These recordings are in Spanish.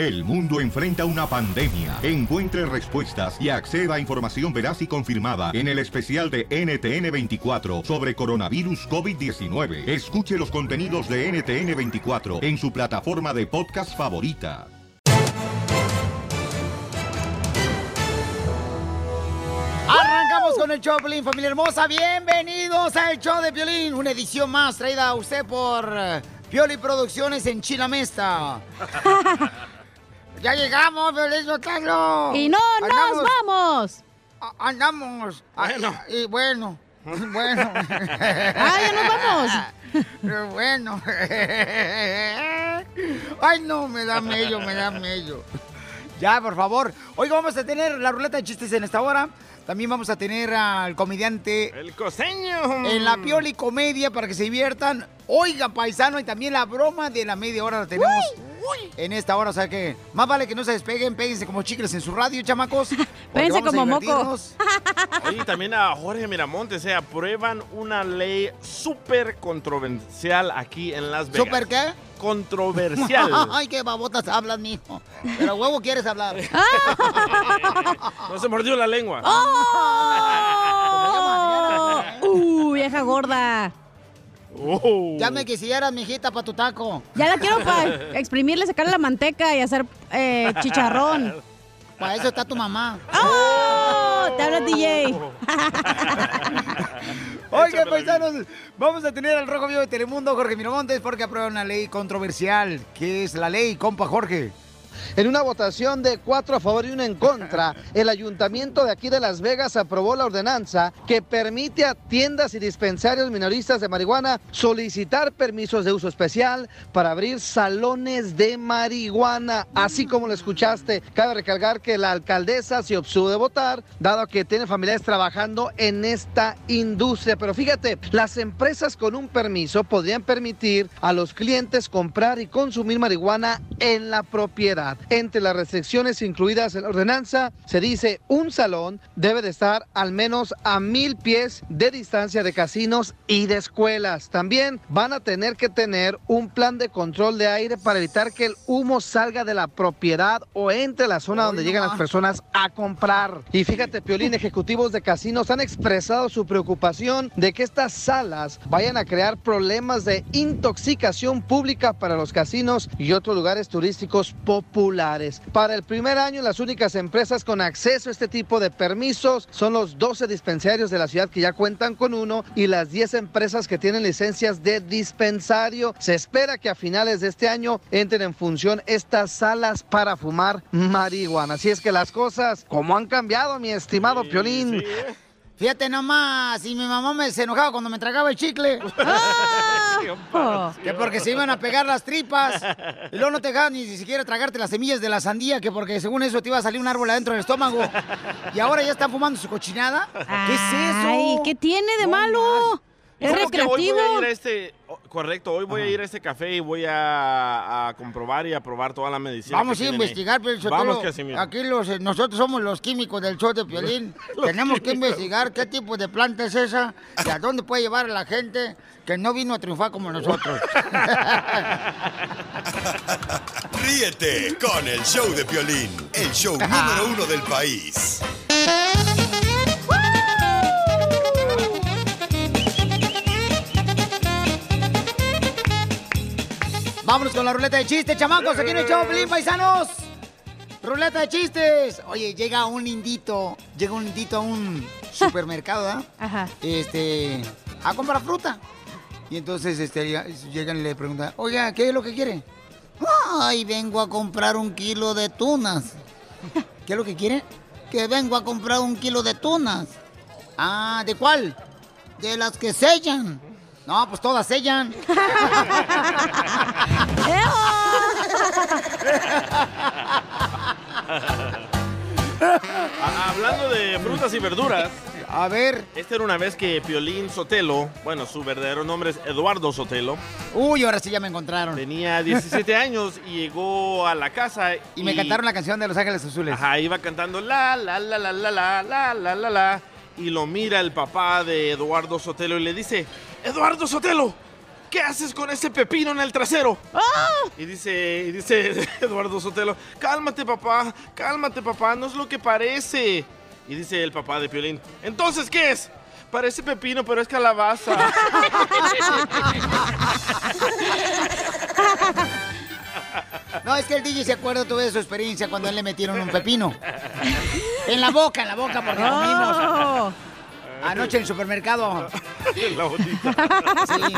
El mundo enfrenta una pandemia. Encuentre respuestas y acceda a información veraz y confirmada en el especial de NTN24 sobre coronavirus COVID-19. Escuche los contenidos de NTN24 en su plataforma de podcast favorita. Arrancamos con el show de Piolín, familia hermosa. Bienvenidos al show de Piolín, una edición más traída a usted por eh, Pioli Producciones en Chilamesta. ya llegamos, Piolín Sotelo. Y no nos vamos. A- Andamos. Bueno. Ah, Y bueno. Bueno. Ah, ya nos vamos. Pero bueno. Ay, no, me da mello, me da mello. Ya, por favor. Hoy vamos a tener la ruleta de chistes en esta hora. También vamos a tener al comediante El costeño. en la Pioli Comedia para que se diviertan. Oiga, paisano, y también la broma de la media hora la tenemos en esta hora. O sea que más vale que no se despeguen, péguense como chicles en su radio, chamacos. Péguense como moco. divertirnos. Oye, también a Jorge Miramontes, se aprueban una ley súper controversial aquí en Las Vegas. ¿Súper qué? Controversial. Ay, qué babotas hablas, mijo. Pero huevo quieres hablar. No se mordió la lengua. ¡Oh! ¡Uh, vieja gorda! Oh. Ya me quisieras, mijita, para tu taco. Ya la quiero para exprimirle, sacarle la manteca y hacer eh, chicharrón. Para eso está tu mamá. ¡Oh! Te habla DJ. Oigan, paisanos, vamos a tener al Rojo Vivo de Telemundo, Jorge Miramontes, porque aprueba una ley controversial. ¿Qué es la ley, compa Jorge? En una votación de cuatro a favor y uno en contra, el ayuntamiento de aquí de Las Vegas aprobó la ordenanza que permite a tiendas y dispensarios minoristas de marihuana solicitar permisos de uso especial para abrir salones de marihuana. Así como lo escuchaste, cabe recalcar que la alcaldesa se obtuvo de votar, dado que tiene familiares trabajando en esta industria. Pero fíjate, las empresas con un permiso podrían permitir a los clientes comprar y consumir marihuana en la propiedad. Entre las restricciones incluidas en la ordenanza, se dice un salón debe de estar al menos a mil pies de distancia de casinos y de escuelas. También van a tener que tener un plan de control de aire para evitar que el humo salga de la propiedad o entre la zona donde llegan las personas a comprar. Y fíjate, Piolín, ejecutivos de casinos han expresado su preocupación de que estas salas vayan a crear problemas de intoxicación pública para los casinos y otros lugares turísticos populares. Para el primer año, las únicas empresas con acceso a este tipo de permisos son los 12 dispensarios de la ciudad que ya cuentan con uno y las 10 empresas que tienen licencias de dispensario. Se espera que a finales de este año entren en función estas salas para fumar marihuana. Así es que las cosas, como han cambiado, mi estimado Piolín. Sí, ¿eh? Fíjate nomás, y mi mamá me se enojaba cuando me tragaba el chicle. Que porque se iban a pegar las tripas. Y luego no te dejaban ni siquiera tragarte las semillas de la sandía, que porque según eso te iba a salir un árbol adentro del estómago. Y ahora ya están fumando su cochinada. ¿Qué es eso? Ay, ¿qué tiene de malo? Es ¿Sabes que Hoy recreativo. voy a ir a este, oh, correcto, hoy voy a ir a este café y voy a, a comprobar y a probar toda la medicina. Vamos que a investigar, pero Vamos, Casimiro. aquí los, eh, nosotros somos los químicos del show de Piolín. Tenemos que investigar qué tipo de planta es esa y a dónde puede llevar a la gente que no vino a triunfar como nosotros. Ríete con el show de Piolín, el show número uno del país. Vámonos con la ruleta de chistes, chamacos, aquí en el show, Piolín, paisanos. Ruleta de chistes. Oye, llega un lindito, llega un lindito a un supermercado, ¿verdad? Ajá. Este, a comprar fruta. Y entonces este, llegan y le preguntan, oiga, ¿qué es lo que quiere? Ay, vengo a comprar un kilo de tunas. ¿Qué es lo que quiere? Que vengo a comprar un kilo de tunas. Ah, ¿de cuál? De las que sellan. No, pues todas sellan. Ah, hablando de frutas y verduras, A ver. esta era una vez que Piolín Sotelo, bueno, su verdadero nombre es Eduardo Sotelo, Uy, ahora sí ya me encontraron. tenía 17 años y llegó a la casa Y me cantaron la canción de Los Ángeles Azules. Ajá, iba cantando la, la, la, la, la, la, la, la, la, la. Y lo mira el papá de Eduardo Sotelo y le dice, Eduardo Sotelo, ¿qué haces con ese pepino en el trasero? ¡Ah! Y dice, y dice Eduardo Sotelo, cálmate papá, cálmate papá, no es lo que parece. Y dice el papá de Piolín, entonces, ¿qué es? Parece pepino, pero es calabaza. No, es que el DJ se acuerda todo de su experiencia cuando a él le metieron un pepino. En la boca, en la boca, porque lo comimos. Anoche en el supermercado. La botita. Sí.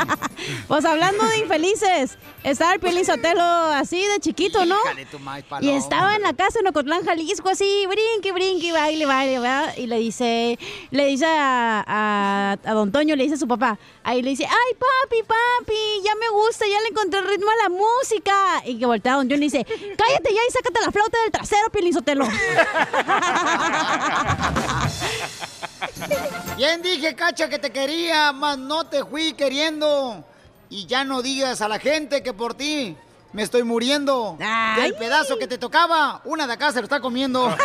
Pues hablando de infelices, estaba el Piolín Sotelo así de chiquito, ¿no? Híjale, tu maíz Y estaba en la casa en Ocotlán, Jalisco, así, brinque, brinque, baile, baile, ¿verdad? Y le dice, le dice a, a, a don Toño, le dice a su papá, ahí le dice, ay, papi, papi, ya me gusta, ya le encontré el ritmo a la música. Y que voltea a don John y dice, cállate ya y sácate la flauta del trasero, Piolín Sotelo. Bien dije, cacha, que te quería, mas no te fui queriendo. Y ya no digas a la gente que por ti me estoy muriendo. Ay. El pedazo que te tocaba, una de acá se lo está comiendo.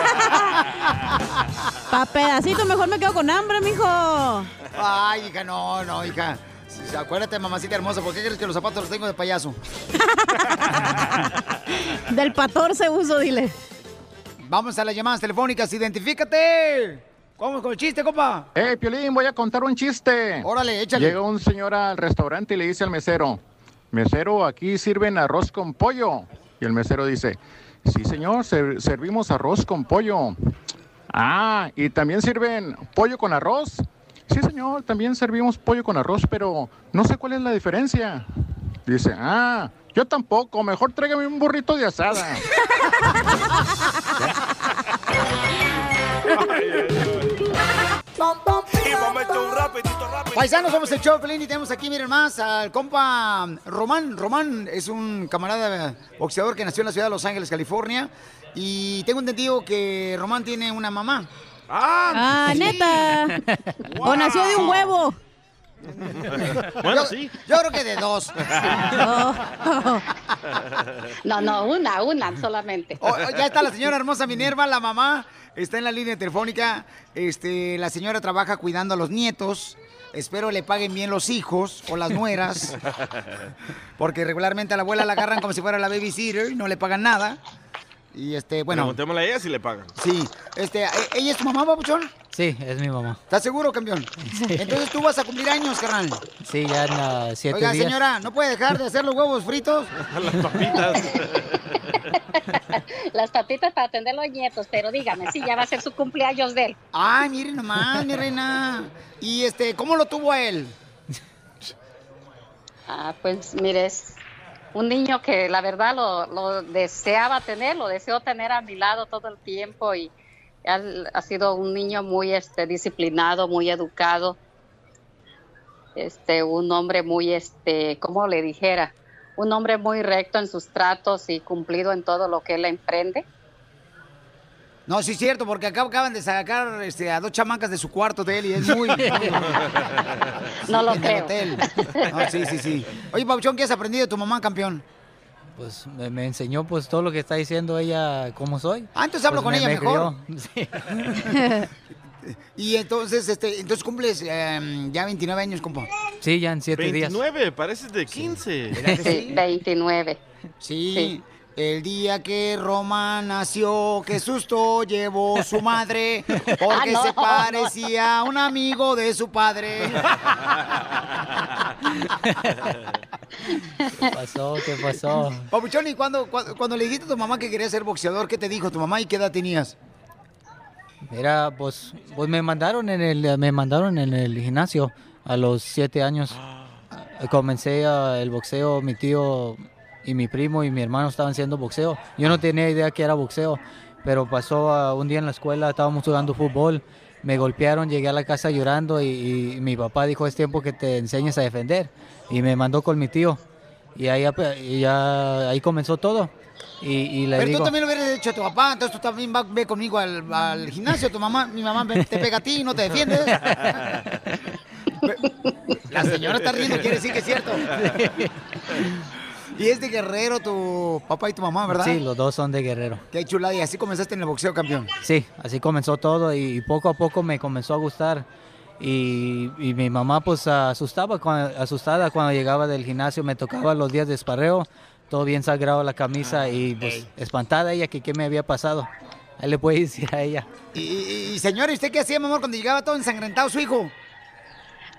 Pa' pedacito, mejor me quedo con hambre, mijo. Ay, hija, no, no, hija. Acuérdate, mamacita hermosa, ¿por qué crees que los zapatos los tengo de payaso? Del 14 uso, dile. Vamos a las llamadas telefónicas, identifícate. ¿Cómo con el chiste, compa? Hey, Piolín, voy a contar un chiste. Órale, échale. Llega un señor al restaurante y le dice al mesero, mesero, aquí sirven arroz con pollo. Y el mesero dice, sí, señor, ser- servimos arroz con pollo. Ah, ¿y también sirven pollo con arroz? Sí, señor, también servimos pollo con arroz, pero no sé cuál es la diferencia. Dice, ah, yo tampoco, mejor tráigame un burrito de asada. Paisanos, somos el Pelín y tenemos aquí, miren más, al compa Román. Román es un camarada boxeador que nació en la ciudad de Los Ángeles, California. Y tengo entendido que Román tiene una mamá. Ah, Ah, neta. O nació de un huevo. bueno, yo, sí. Yo creo que de dos. Oh. No, no, una, una solamente. Oh, ya está la señora hermosa Minerva, la mamá. Está en la línea telefónica. Este, la señora trabaja cuidando a los nietos. Espero le paguen bien los hijos o las nueras. Porque regularmente a la abuela la agarran como si fuera la babysitter y no le pagan nada. Y este, bueno, Preguntémosle a ella si le pagan. sí. Este, ¿e- ¿ella es tu mamá, papuchón? Sí, es mi mamá. ¿Estás seguro, campeón? Entonces tú vas a cumplir años, carnal. Sí, ya en ah, siete Oiga, días. señora, ¿no puede dejar de hacer los huevos fritos? Las papitas. Las papitas para atender los nietos, pero dígame, sí, ya va a ser su cumpleaños de él. Ay, miren nomás, mi reina. Y este, ¿cómo lo tuvo a él? Ah, pues mire, es un niño que la verdad lo, lo deseaba tener, lo deseo tener a mi lado todo el tiempo y él ha sido un niño muy este, disciplinado, muy educado, este, un hombre muy, este, ¿cómo le dijera? Un hombre muy recto en sus tratos y cumplido en todo lo que él emprende. No, sí es cierto, porque acá acaban de sacar este, a dos chamacas de su cuarto de él y es muy... No lo en el creo. hotel. No, sí, sí, sí. Oye, Pauchón, ¿qué has aprendido de tu mamá, campeón? Pues me, me enseñó pues todo lo que está diciendo ella, cómo soy. Ah, entonces hablo Pues, con me- ella me mejor. crió. Sí. Y entonces, este, entonces cumples eh, ya 29 años, compa. Sí, ya en siete días. 29, pareces de 15. Sí, 29. Sí. Sí. El día que Roma nació, qué susto llevó su madre, porque Ah, no, se no. parecía a un amigo de su padre. ¿Qué pasó? ¿Qué pasó? Papuchón, ¿y cuando, cuando, cuando le dijiste a tu mamá que quería ser boxeador, qué te dijo tu mamá y qué edad tenías? Mira, pues, pues me mandaron en el, me mandaron en el gimnasio a los siete años. Comencé ah, el boxeo, mi tío y mi primo y mi hermano estaban haciendo boxeo. Yo no tenía idea que era boxeo, pero pasó ah, un día en la escuela, estábamos jugando fútbol, me golpearon, llegué a la casa llorando y, y mi papá dijo, es tiempo que te enseñes a defender. Y me mandó con mi tío. Y ahí, y ya, ahí comenzó todo. Y, y le Pero digo... tú también lo hubieras hecho a tu papá, entonces tú también vas ve conmigo al, al gimnasio, tu mamá, mi mamá te pega a ti y no te defiendes. La señora está riendo, quiere decir que es cierto. Y es de guerrero tu papá y tu mamá, ¿verdad? Sí, los dos son de Guerrero. Qué chulada, y así comenzaste en el boxeo, campeón. Sí, así comenzó todo y, poco a poco me comenzó a gustar. Y, y mi mamá pues asustaba, cuando- asustada cuando llegaba del gimnasio, me tocaba los días de esparreo, todo bien sagrado la camisa y pues espantada ella que qué me había pasado. Ahí le puede decir a ella. Y, y, y, señor, ¿y usted qué hacía, mi amor, cuando llegaba todo ensangrentado su hijo?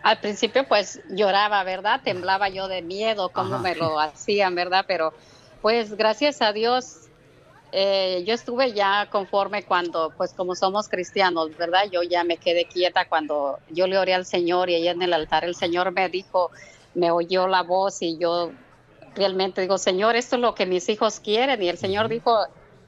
Al principio pues lloraba, ¿verdad? Temblaba yo de miedo, cómo Ajá. me lo hacían, ¿verdad? Pero pues gracias a Dios eh, yo estuve ya conforme cuando, pues como somos cristianos, ¿verdad? Yo ya me quedé quieta cuando yo le oré al Señor y ahí en el altar el Señor me dijo, me oyó la voz y yo realmente digo, Señor, esto es lo que mis hijos quieren. Y el Señor dijo,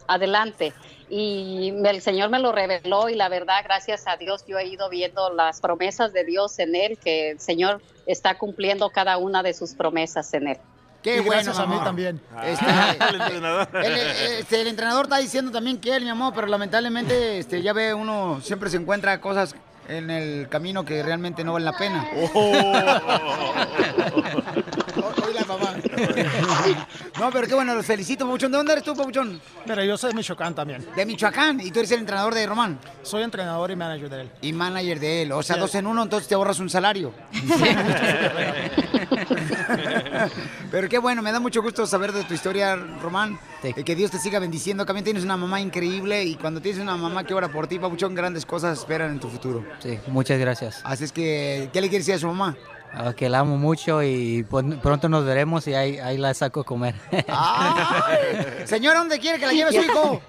adelante. Y el Señor me lo reveló y la verdad, gracias a Dios, yo he ido viendo las promesas de Dios en Él, que el Señor está cumpliendo cada una de sus promesas en Él. Qué Y bueno, gracias a mí también. Este, El entrenador. el, este, el entrenador está diciendo también que él, mi amor, pero lamentablemente este, ya ve uno siempre se encuentra cosas en el camino que realmente no valen la pena. La mamá. No, pero qué bueno, los felicito, Pabuchón. ¿De dónde eres tú, Pabuchón? Mira, yo soy de Michoacán también. De Michoacán. ¿Y tú eres el entrenador de Román? Soy entrenador y manager de él. Y manager de él. O sea, Sí. dos en uno, entonces te ahorras un salario. Pero qué bueno, me da mucho gusto saber de tu historia, Román. Y que Dios te siga bendiciendo. También tienes una mamá increíble y cuando tienes una mamá que ora por ti, Pabuchón, grandes cosas esperan en tu futuro. Sí, muchas gracias. Así es que, ¿qué le quieres decir a su mamá? Que la amo mucho y pues, pronto nos veremos y ahí, ahí la saco a comer. Ay, Señora, ¿dónde quiere que la lleve su hijo?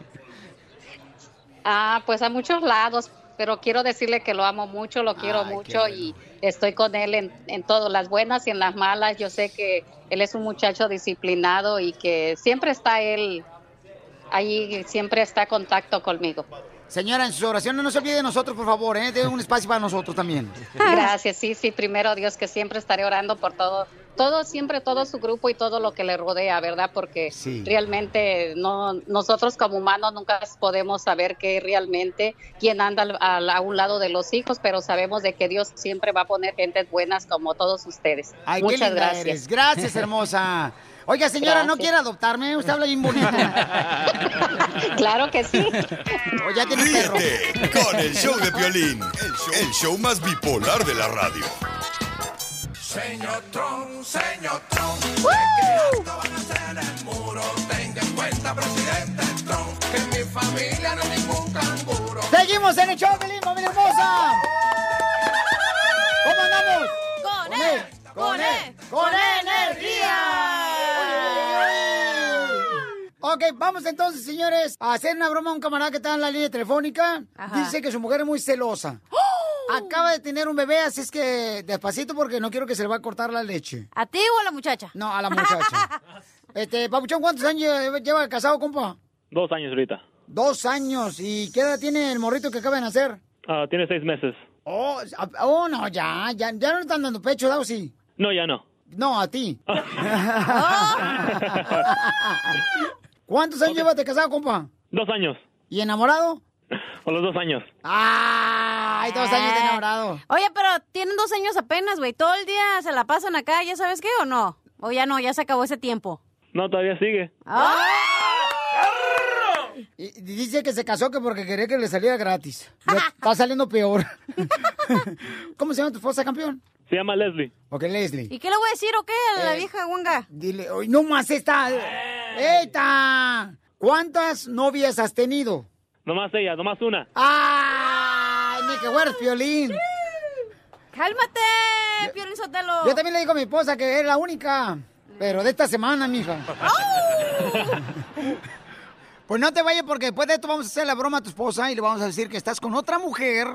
Ah, pues a muchos lados, pero quiero decirle que lo amo mucho, lo quiero mucho y estoy con él en, en todo, las buenas y en las malas. Yo sé que él es un muchacho disciplinado y que siempre está él ahí, siempre está en contacto conmigo. Señora, en sus oraciones no se olvide de nosotros, por favor, ¿eh? De un espacio para nosotros también. Gracias, sí, sí, primero Dios que siempre estaré orando por todo, todo, siempre todo su grupo y todo lo que le rodea, ¿verdad? Porque Sí. realmente no, nosotros como humanos nunca podemos saber qué realmente, quién anda a un lado de los hijos, pero sabemos de que Dios siempre va a poner gentes buenas como todos ustedes. Ay, qué Muchas linda gracias. eres. Gracias, hermosa. Oiga, señora, ¿no Gracias. quiere adoptarme? Usted habla bien bonito. claro que sí. O ya tiene perro. Con el show de Piolín, el show, el show más bipolar de la radio. Señor Trump, señor Trump, ¿de qué van a hacer el muro? Tenga en cuenta, presidente Trump, que en mi familia no hay ningún canguro. Seguimos en el show, Pelín, familia hermosa. ¿Cómo andamos? Con él, con él, con energía. Ok, vamos entonces, señores, a hacer una broma a un camarada que está en la línea telefónica. Ajá. Dice que su mujer es muy celosa. Acaba de tener un bebé, así es que despacito porque no quiero que se le va a cortar la leche. ¿A ti o a la muchacha? No, a la muchacha. este, Papuchón, ¿cuántos años lleva casado, compa? Dos años ahorita. Dos años. ¿Y qué edad tiene el morrito que acaba de nacer? Ah, tiene seis meses. Oh, oh, no, ya, ya, ya no le están dando pecho, ¿da o sí? No, ya no. No, a ti. ¿Cuántos años llevas de casado, compa? Dos años. ¿Y enamorado? O los dos años. ¡Ay, dos años de enamorado! Oye, pero tienen dos años apenas, güey. Todo el día se la pasan acá, ¿ya sabes qué o no? O ya no, ya se acabó ese tiempo. No, todavía sigue. Y dice que se casó que porque quería que le saliera gratis. Le está saliendo peor. ¿Cómo se llama tu esposa, campeón? Se llama Leslie. Ok, Leslie. ¿Y qué le voy a decir o qué a la Eh, vieja guanga? Dile, hoy no más esta. ¡Eita! ¿Cuántas novias has tenido? Nomás ella, nomás una. ¡Ay, ni que fueras violín! ¡Cálmate, Piolín Sotelo! Yo también le digo a mi esposa que es la única, pero de esta semana, mija. Pues no te vayas porque después de esto vamos a hacer la broma a tu esposa y le vamos a decir que estás con otra mujer.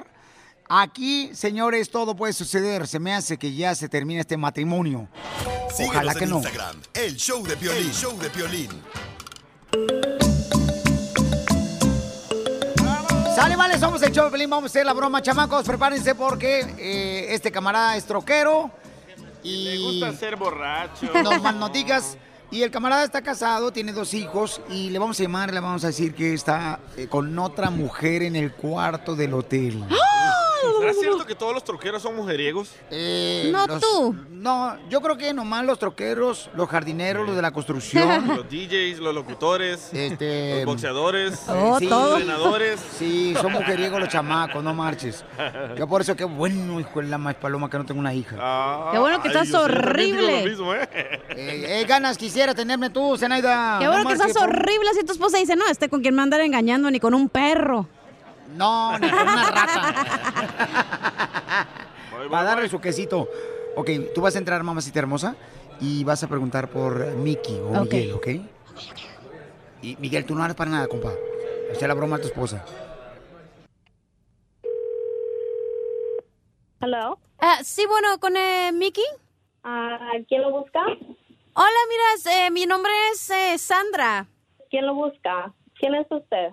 Aquí, señores, todo puede suceder. Se me hace que ya se termine este matrimonio. Síguenos Ojalá que en no. Instagram, el show de Piolín, show de Piolín. Sale, vale, somos el show de Pelín. Vamos a hacer la broma, chamacos. Prepárense porque eh, este camarada es troquero. Y Le gusta ser borracho. No más no digas. Y el camarada está casado, tiene dos hijos y le vamos a llamar, le vamos a decir que está eh, con otra mujer en el cuarto del hotel. ¿Será cierto que todos los troqueros son mujeriegos? Eh, No los- tú. No, yo creo que nomás los troqueros, los jardineros, los de la construcción. Los DJs, los locutores, Este, los boxeadores, Oh, los todo. entrenadores. Sí, son mujeriegos los chamacos, no marches. Yo por eso qué bueno, hijo de la más paloma, que no tengo una hija. Qué bueno que Ay, estás yo sí, horrible. lo mismo, ¿eh? Eh, eh, ganas quisiera tenerme tú, Zenaida. Qué bueno No que marches, estás por- horrible si tu esposa dice, no, este con quien me andar engañando, ni con un perro. No, ni con una rata. Va a darle su quesito. Ok, tú vas a entrar, mamacita hermosa, y vas a preguntar por Mickey o Ok. Miguel, ¿ok? Y Miguel, tú no eres para nada, compa. Hacer la broma a tu esposa. Hello. Ah, sí, bueno, con eh, Mickey. ¿Quién lo busca? Hola, mira, eh, mi nombre es eh, Sandra. ¿Quién lo busca? ¿Quién es usted?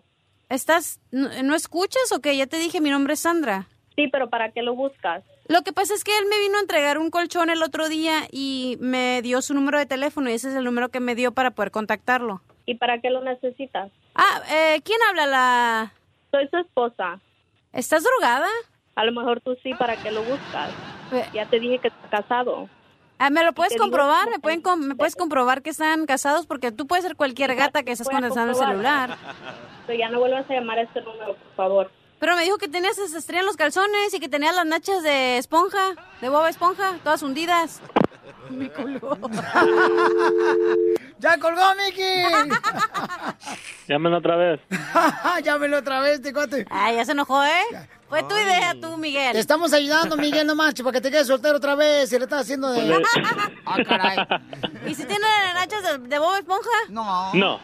¿Estás, no, no escuchas o qué? Ya te dije, mi nombre es Sandra. Sí, pero ¿para qué lo buscas? Lo que pasa es que él me vino a entregar un colchón el otro día y me dio su número de teléfono y ese es el número que me dio para poder contactarlo. ¿Y para qué lo necesitas? Ah, eh, ¿quién habla? La... Soy su esposa. ¿Estás drogada? A lo mejor tú sí, ¿para qué lo buscas? Ya te dije que estás casado. Ah, ¿Me lo puedes comprobar? ¿Me, pueden com- ¿Me puedes comprobar que están casados? Porque tú puedes ser cualquier gata que estás contestando el celular. Pero ya no vuelvas a llamar a este número, por favor. Pero me dijo que tenías esa estrella en los calzones y que tenías las nachas de esponja, de boba esponja, todas hundidas. Mi culo. ¡Ya colgó, Mickey! Llámenla otra vez. Llámelo otra vez, te cuate. Ay, ya se enojó, ¿eh? Fue tu idea tú, Miguel. Te estamos ayudando, Miguel, no marches, para que te quedes soltero otra vez. Y le estás haciendo de... Ah, caray. ¿Y si tiene nachas de, de boba esponja? No. No.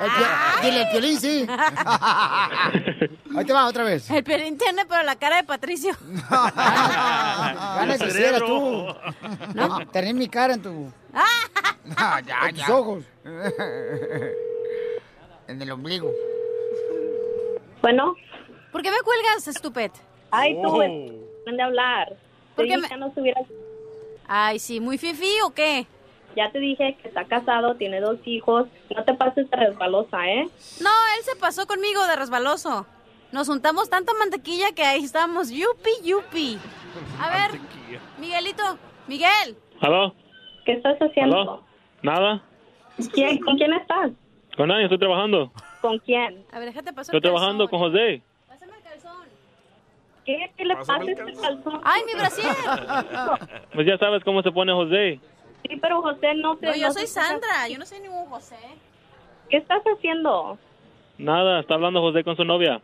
El pio- Dile, el piolín, sí. Ahí te va, otra vez. El piolín tiene, pero la cara de Patricio. Ganas quisieras tú. No, tener mi cara en tu... Ah. en tus ojos. En el ombligo. Bueno. ¿Por qué me cuelgas, estúpido? Ay, tú, Oh. es- de hablar. ¿Por qué me- no estuvieras... Ay, sí, ¿muy fifi o qué? Ya te dije que está casado, tiene dos hijos. No te pases de resbalosa, ¿eh? No, él se pasó conmigo de resbaloso. Nos juntamos tanta mantequilla que ahí estábamos, yupi, yupi. A ver, Miguelito, Miguel. ¿Aló? ¿Qué estás haciendo? ¿Aló? ¿Nada? ¿Quién- ¿Con quién estás? Con nadie, estoy trabajando. ¿Con quién? A ver, déjate pasar Estoy trabajando con José. ¿Qué, ¿Qué le pasa a este calzón? ¡Ay, mi brasier! Pues ya sabes cómo se pone José. Sí, pero José no te... No, yo no soy se- Sandra, yo no soy ningún José. ¿Qué estás haciendo? Nada, está hablando José con su novia.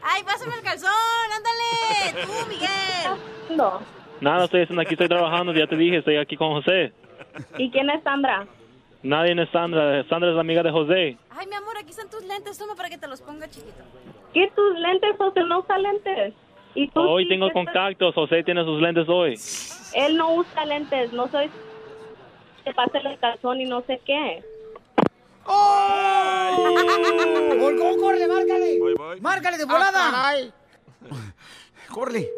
¡Ay, pásame el calzón! ¡Ándale! ¡Tú, Miguel! No. Nada, estoy haciendo aquí, estoy trabajando, ya te dije, estoy aquí con José. ¿Y quién es Sandra? Nadie es Sandra, Sandra es la amiga de José. Ay, mi amor, aquí están tus lentes. Toma para que te los ponga, chiquito. ¿Qué tus lentes, José? No usa lentes. ¿Y tú Hoy sí tengo estás- contactos, José tiene sus lentes hoy. Él no usa lentes, no soy... Te pasa el calzón y no sé qué. ¡Colgó, corre, márcale! ¡Márcale de volada! Ah, ¡Corre!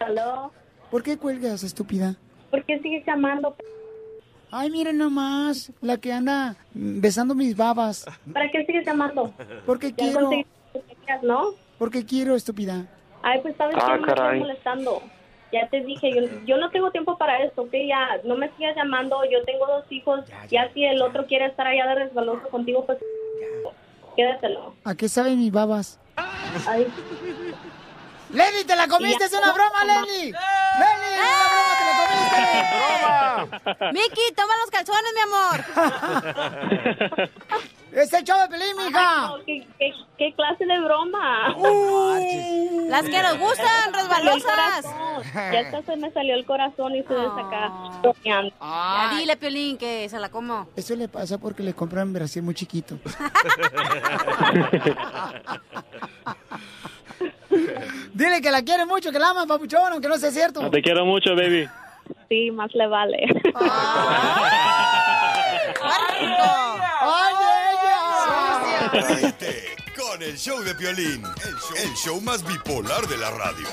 ¿Aló? ¿Por qué cuelgas, estúpida? ¿Por qué sigues llamando? Ay, miren nomás, la que anda besando mis babas. ¿Para qué sigues llamando? Porque Ya quiero, ¿no? porque quiero, estúpida. Ay, pues sabes Ah, que no me molestando. Ya te dije, yo, yo no tengo tiempo para esto, ¿ok? Ya, no me sigas llamando, yo tengo dos hijos. Ya, si el otro quiere estar allá de resbaloso contigo, pues quédatelo. ¿A qué saben mis babas? Ay. ¡Lenny, te la comiste! Ya. ¡Es una broma, Lenny! ¡Lenny, es una broma, Miki, toma los calzones, mi amor. ¡Es el show de Pelín, mija! Ay, no, ¿qué, qué, qué clase de broma? Las que nos gustan, resbalosas. Ya hasta se me salió el corazón y estoy acá bromeando. Ya dile, Piolín, que se la como. Eso le pasa porque le compraron Brasil muy chiquito. Dile que la quiere mucho, que la aman, papuchón, aunque no sea cierto. Te quiero mucho, baby. Sí, más le vale. ¡Ay, ella! Ríete con el show de Piolín, el show, el show más bipolar de la radio.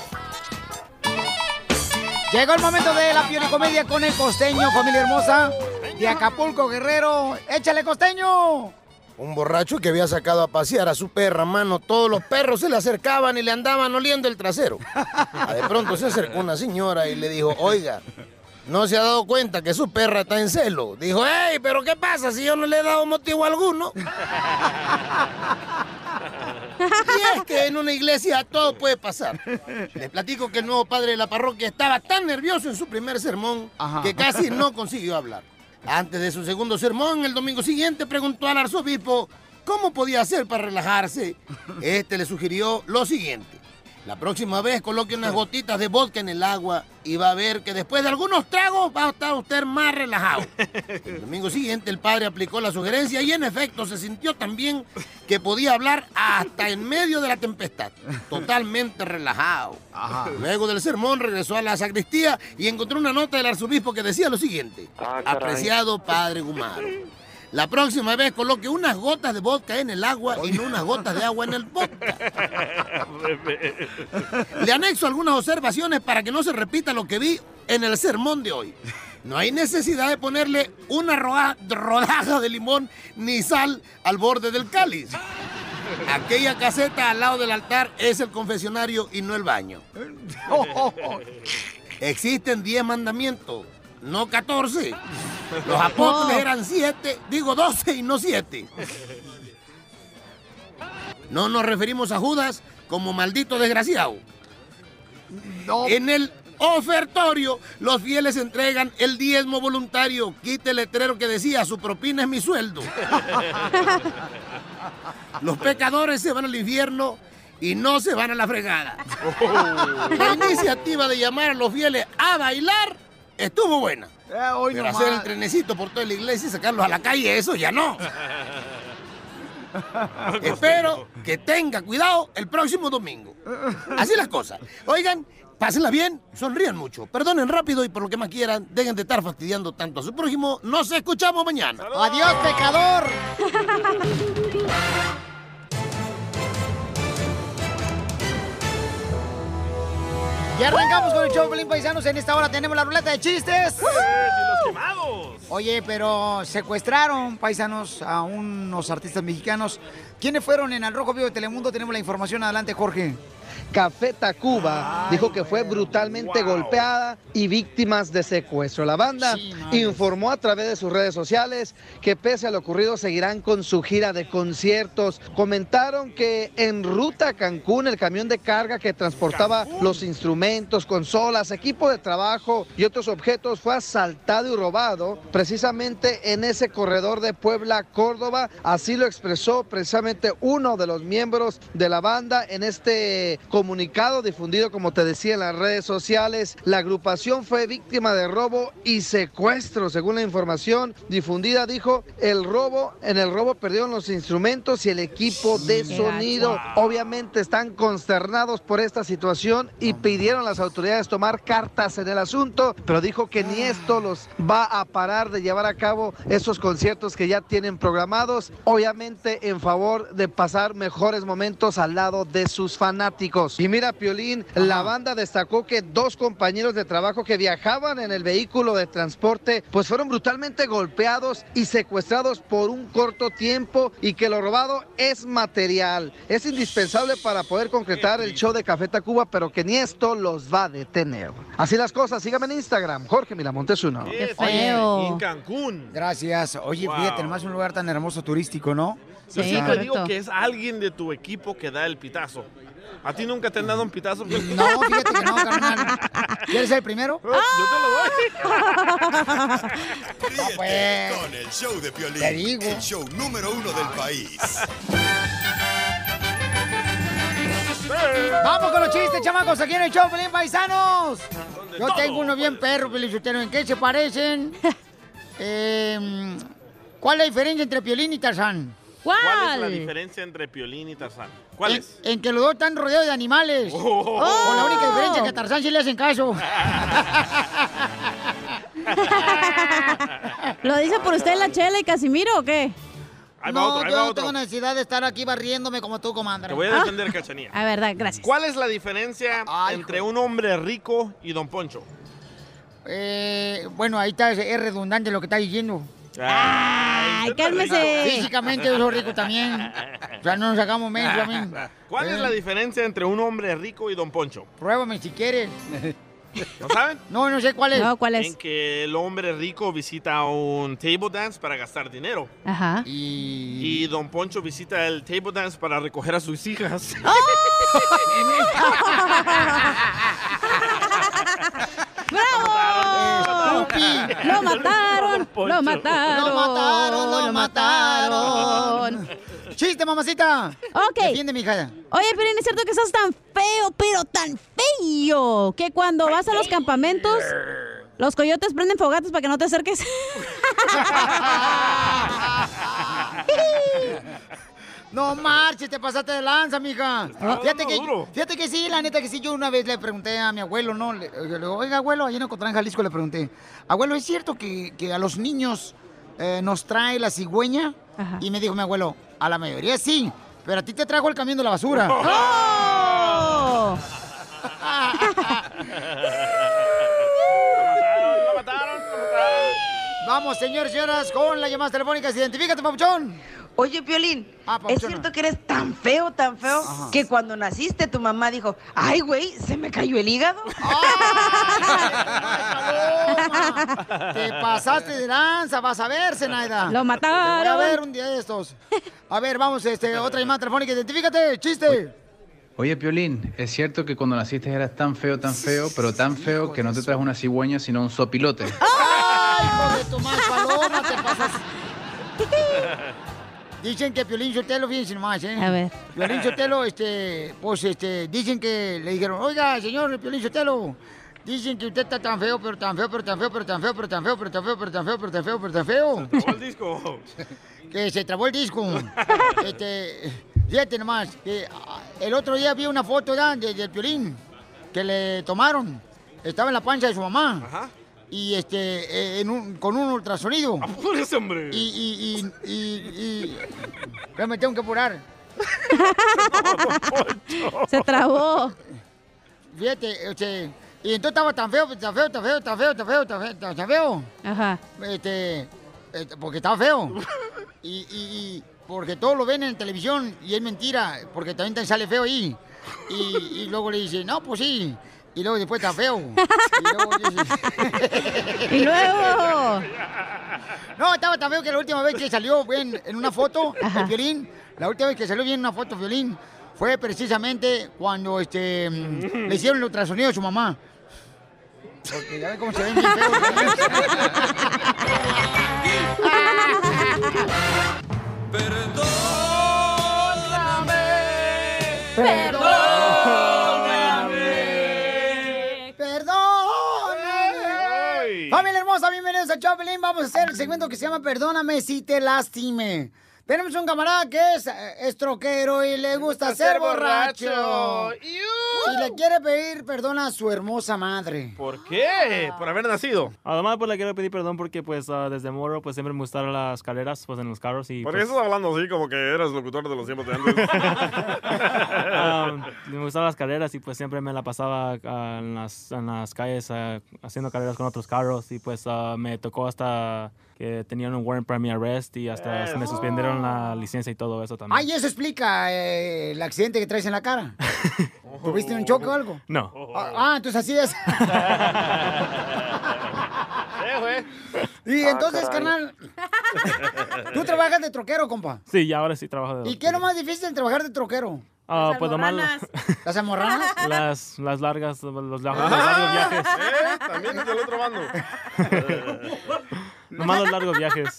Llegó el momento de la piolicomedia con el costeño, familia hermosa, de Acapulco, Guerrero. ¡Échale, costeño! Un borracho que había sacado a pasear a su perra, mano. Todos los perros se le acercaban y le andaban oliendo el trasero. Ah, De pronto se acercó una señora y le dijo, oiga, ¿no se ha dado cuenta que su perra está en celo? Dijo, hey, pero ¿qué pasa si yo no le he dado motivo alguno? Y es que en una iglesia todo puede pasar. Les platico que el nuevo padre de la parroquia estaba tan nervioso en su primer sermón que casi no consiguió hablar. Antes de su segundo sermón, el domingo siguiente, preguntó al arzobispo cómo podía hacer para relajarse. Este le sugirió lo siguiente. La próxima vez coloque unas gotitas de vodka en el agua y va a ver que después de algunos tragos va a estar usted más relajado. El domingo siguiente el padre aplicó la sugerencia y en efecto se sintió tan bien que podía hablar hasta en medio de la tempestad, totalmente relajado. Luego del sermón regresó a la sacristía y encontró una nota del arzobispo que decía lo siguiente. caray. Apreciado padre Gumaro. La próxima vez coloque unas gotas de vodka en el agua y no unas gotas de agua en el vodka. Le anexo algunas observaciones para que no se repita lo que vi en el sermón de hoy. No hay necesidad de ponerle una rodaja de limón ni sal al borde del cáliz. Aquella caseta al lado del altar es el confesionario y no el baño. Existen 10 mandamientos, no 14. Los apóstoles eran 7, digo 12 y no 7. No nos referimos a Judas como maldito desgraciado. En el ofertorio, los fieles entregan el diezmo voluntario. Quite el letrero que decía, su propina es mi sueldo. Los pecadores se van al infierno y no se van a la fregada. La iniciativa de llamar a los fieles a bailar estuvo buena. hoy Pero nomás. hacer el trenecito por toda la iglesia y sacarlos a la calle, eso ya no. Espero que tenga cuidado el próximo domingo. Así las cosas. Oigan, pásenla bien, sonrían mucho, perdonen rápido y por lo que más quieran, dejen de estar fastidiando tanto a su prójimo. Nos escuchamos mañana. ¡Adiós, pecador! Ya arrancamos con el show, Pelín Paisanos. En esta hora tenemos la ruleta de chistes. Oye, pero secuestraron, paisanos, a unos artistas mexicanos. ¿Quiénes fueron en Al Rojo Vivo de Telemundo? Tenemos la información. Adelante, Jorge. Café Tacuba dijo que fue brutalmente golpeada y víctimas de secuestro. La banda informó a través de sus redes sociales que pese a lo ocurrido seguirán con su gira de conciertos. Comentaron que en ruta a Cancún el camión de carga que transportaba los instrumentos, consolas, equipo de trabajo y otros objetos fue asaltado y robado precisamente en ese corredor de Puebla, Córdoba. Así lo expresó precisamente uno de los miembros de la banda en este comunicado difundido, como te decía, en las redes sociales. La agrupación fue víctima de robo y secuestro, según la información difundida. Dijo, el robo, en el robo perdieron los instrumentos y el equipo de sonido. Obviamente están consternados por esta situación y pidieron a las autoridades tomar cartas en el asunto, pero dijo que ni esto los va a parar de llevar a cabo esos conciertos que ya tienen programados, obviamente en favor de pasar mejores momentos al lado de sus fanáticos. Y mira, Piolín, la banda destacó que dos compañeros de trabajo que viajaban en el vehículo de transporte, pues fueron brutalmente golpeados y secuestrados por un corto tiempo y que lo robado es material. Es indispensable para poder concretar el show de Café Tacuba, pero que ni esto los va a detener. Así las cosas, síganme en Instagram, Jorge Miramontes uno. Qué feo. Y en Cancún. Gracias. Oye, Wow. fíjate, nomás un lugar tan hermoso turístico, ¿no? Yo siempre digo que es alguien de tu equipo que da el pitazo. ¿A ti nunca te han dado un pitazo? No, fíjate que no, carnal. ¿Quieres ser el primero? Yo te lo doy. Ríete con el show de Piolín, Te digo. el show número uno del país. Vamos con los chistes, chamacos, aquí en el show, Pelín Paisanos. Yo tengo uno bien perro, Pelichotero. ¿En qué se parecen? Eh, ¿Cuál es la diferencia entre Piolín y Tarzán? ¿Cuál es la diferencia entre Piolín y Tarzán? ¿Cuál en, es? en que los dos están rodeados de animales. Oh. Con la única diferencia es que a Tarzán sí le hacen caso. ¿Lo dice por usted la chela y Casimiro o qué? Ahí no, otro, yo no tengo necesidad de estar aquí barriéndome como tú, comandante. Te voy a defender, Cachanía. A verdad, gracias. ¿Cuál es la diferencia entre un hombre rico y Don Poncho? Eh, bueno, ahí está, es redundante lo que está diciendo. ¡Ay, cálmese! Físicamente yo soy rico también. O sea, no nos sacamos menos también. ¿Cuál es Eh, la diferencia entre un hombre rico y Don Poncho? Pruébame si quieres. ¿No saben? No, no sé cuál es. No, ¿cuál En es? que el hombre rico visita un table dance para gastar dinero. Ajá. Y Don Poncho visita el table dance para recoger a sus hijas. ¡Lo mataron! ¡Lo mataron! Lo mataron, lo mataron. ¡Chiste, mamacita! Ok. Defiende, mija. Oye, pero es cierto que estás tan feo, pero tan feo, que cuando vas a los campamentos, los coyotes prenden fogatas para que no te acerques. No marches, te pasaste de lanza, mija. Fíjate que, duro. fíjate que sí, la neta que sí. Yo una vez le pregunté a mi abuelo, ¿no? Le, le digo, oiga, abuelo, allá en Ocotlán, Jalisco, le pregunté, abuelo, ¿es cierto que, que a los niños eh, nos trae la cigüeña? Y me dijo mi abuelo, a la mayoría sí, pero a ti te trajo el camión de la basura. ¡Oh! Vamos, señores y señoras, con las llamadas telefónicas. Identifícate, papuchón. Oye, Piolín, Ah, ¿es cierto que eres tan feo, tan feo, Ajá. que cuando naciste tu mamá dijo, ay, güey, se me cayó el hígado? Te pasaste de lanza, vas a ver, Zenaida. Lo mataron. Te voy a ver un día de estos. A ver, vamos, este, otra llamada telefónica. Identifícate, chiste. Oye, Piolín, ¿es cierto que cuando naciste eras tan feo, tan feo, pero tan feo que no te trajo una cigüeña, sino un sopilote? ¡Ay, hijo de tu mal paloma! Te pasas. Dicen que Piolín Sotelo, fíjense nomás, ¿eh? A ver. Piolín Sotelo, este, pues, este, dicen que le dijeron, oiga, señor Piolín Sotelo, dicen que usted está tan feo, pero tan feo, pero tan feo, pero tan feo, pero tan feo, pero tan feo, pero tan feo, pero tan feo, pero tan feo. Trabó el disco. que se trabó el disco. este, fíjate nomás, que ah, el otro día vi una foto ¿verdad? de, del Piolín que le tomaron. Estaba en la pancha de su mamá. Ajá. Y este, eh, en un- con un ultrasonido. Apúrese, hombre. Y, y, y, y, y- Ya me tengo que apurar. Se trabó. Fíjate, este, y entonces estaba tan feo, tan feo, tan feo, tan feo, tan feo, tan feo, tan- tan feo. Ajá. Este, este, porque estaba feo. Y, y- y porque todos lo ven en televisión y es mentira, porque también te sale feo ahí. Y, y luego le dice, no, pues sí. Y luego después está feo. Y luego dice... Y luego. No, estaba tan feo que la última vez que salió en, en una foto, el violín, la última vez que salió bien en una foto violín, fue precisamente cuando este, mm, le hicieron el ultrasonido a su mamá. Porque ya ven cómo se ven bien feos. Perdóname. Hermosa, bienvenidos a Chapelín. Vamos a hacer el segmento que se llama Perdóname si te lastime. Tenemos un camarada que es, eh, es troquero y le gusta ser borracho. Y le quiere pedir perdón a su hermosa madre. ¿Por qué? Por haber nacido. Además, pues le quiero pedir perdón porque pues ah, desde morro pues siempre me gustaron las escaleras pues en los carros y ¿Por qué pues, estás hablando así como que eras locutor de los tiempos de antes? ah, me gustaban las carreras y pues siempre me la pasaba ah, en, las, en las calles ah, haciendo carreras con otros carros y pues ah, me tocó hasta que tenían un warrant premier arrest y hasta se me suspendieron la licencia y todo eso también. Ay, eso explica eh, el accidente que traes en la cara. ¿Tuviste un choque o algo? No. Ah, ah, entonces así es. y Ah, entonces, caray. carnal, tú trabajas de troquero, compa. Sí, ya ahora sí trabajo de... ¿Y qué es lo más difícil de trabajar de troquero? Ah, pues nomás ¿Las almorranas? las, las largas, los, largos- los largos viajes. ¿Eh? También es del otro bando. Nomás los largos viajes.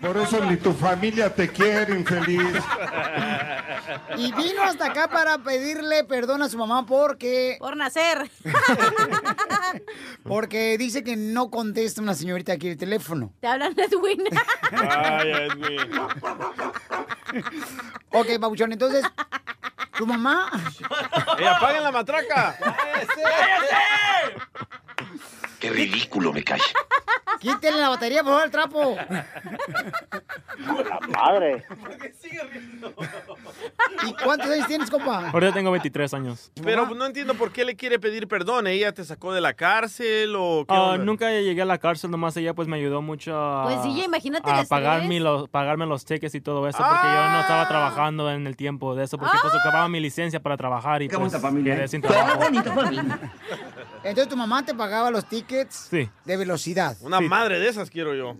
Por eso ni tu familia te quiere, infeliz. Y vino hasta acá para pedirle perdón a su mamá porque... Por nacer. Porque dice que no contesta una señorita aquí el teléfono. Te hablan Edwin. Ay, Edwin. Ok, Pabuchón, entonces, tu mamá... ¡Eh, apaguen la matraca! Qué ridículo me cae. Quítenle la batería, por favor, el trapo. Madre. ¿Y cuántos años tienes, compa? Ahorita tengo 23 años. Pero no entiendo por qué le quiere pedir perdón. ¿Ella te sacó de la cárcel o qué Ah, onda? nunca llegué a la cárcel, nomás ella pues me ayudó mucho a, Pues sí, imagínate a pagarme los, pagarme los cheques y todo eso, porque yo no estaba trabajando en el tiempo de eso, porque pues acababa mi licencia para trabajar y pues quedé sin trabajo. Entonces tu mamá te pagaba los tickets Sí. de velocidad. Una madre de esas quiero yo.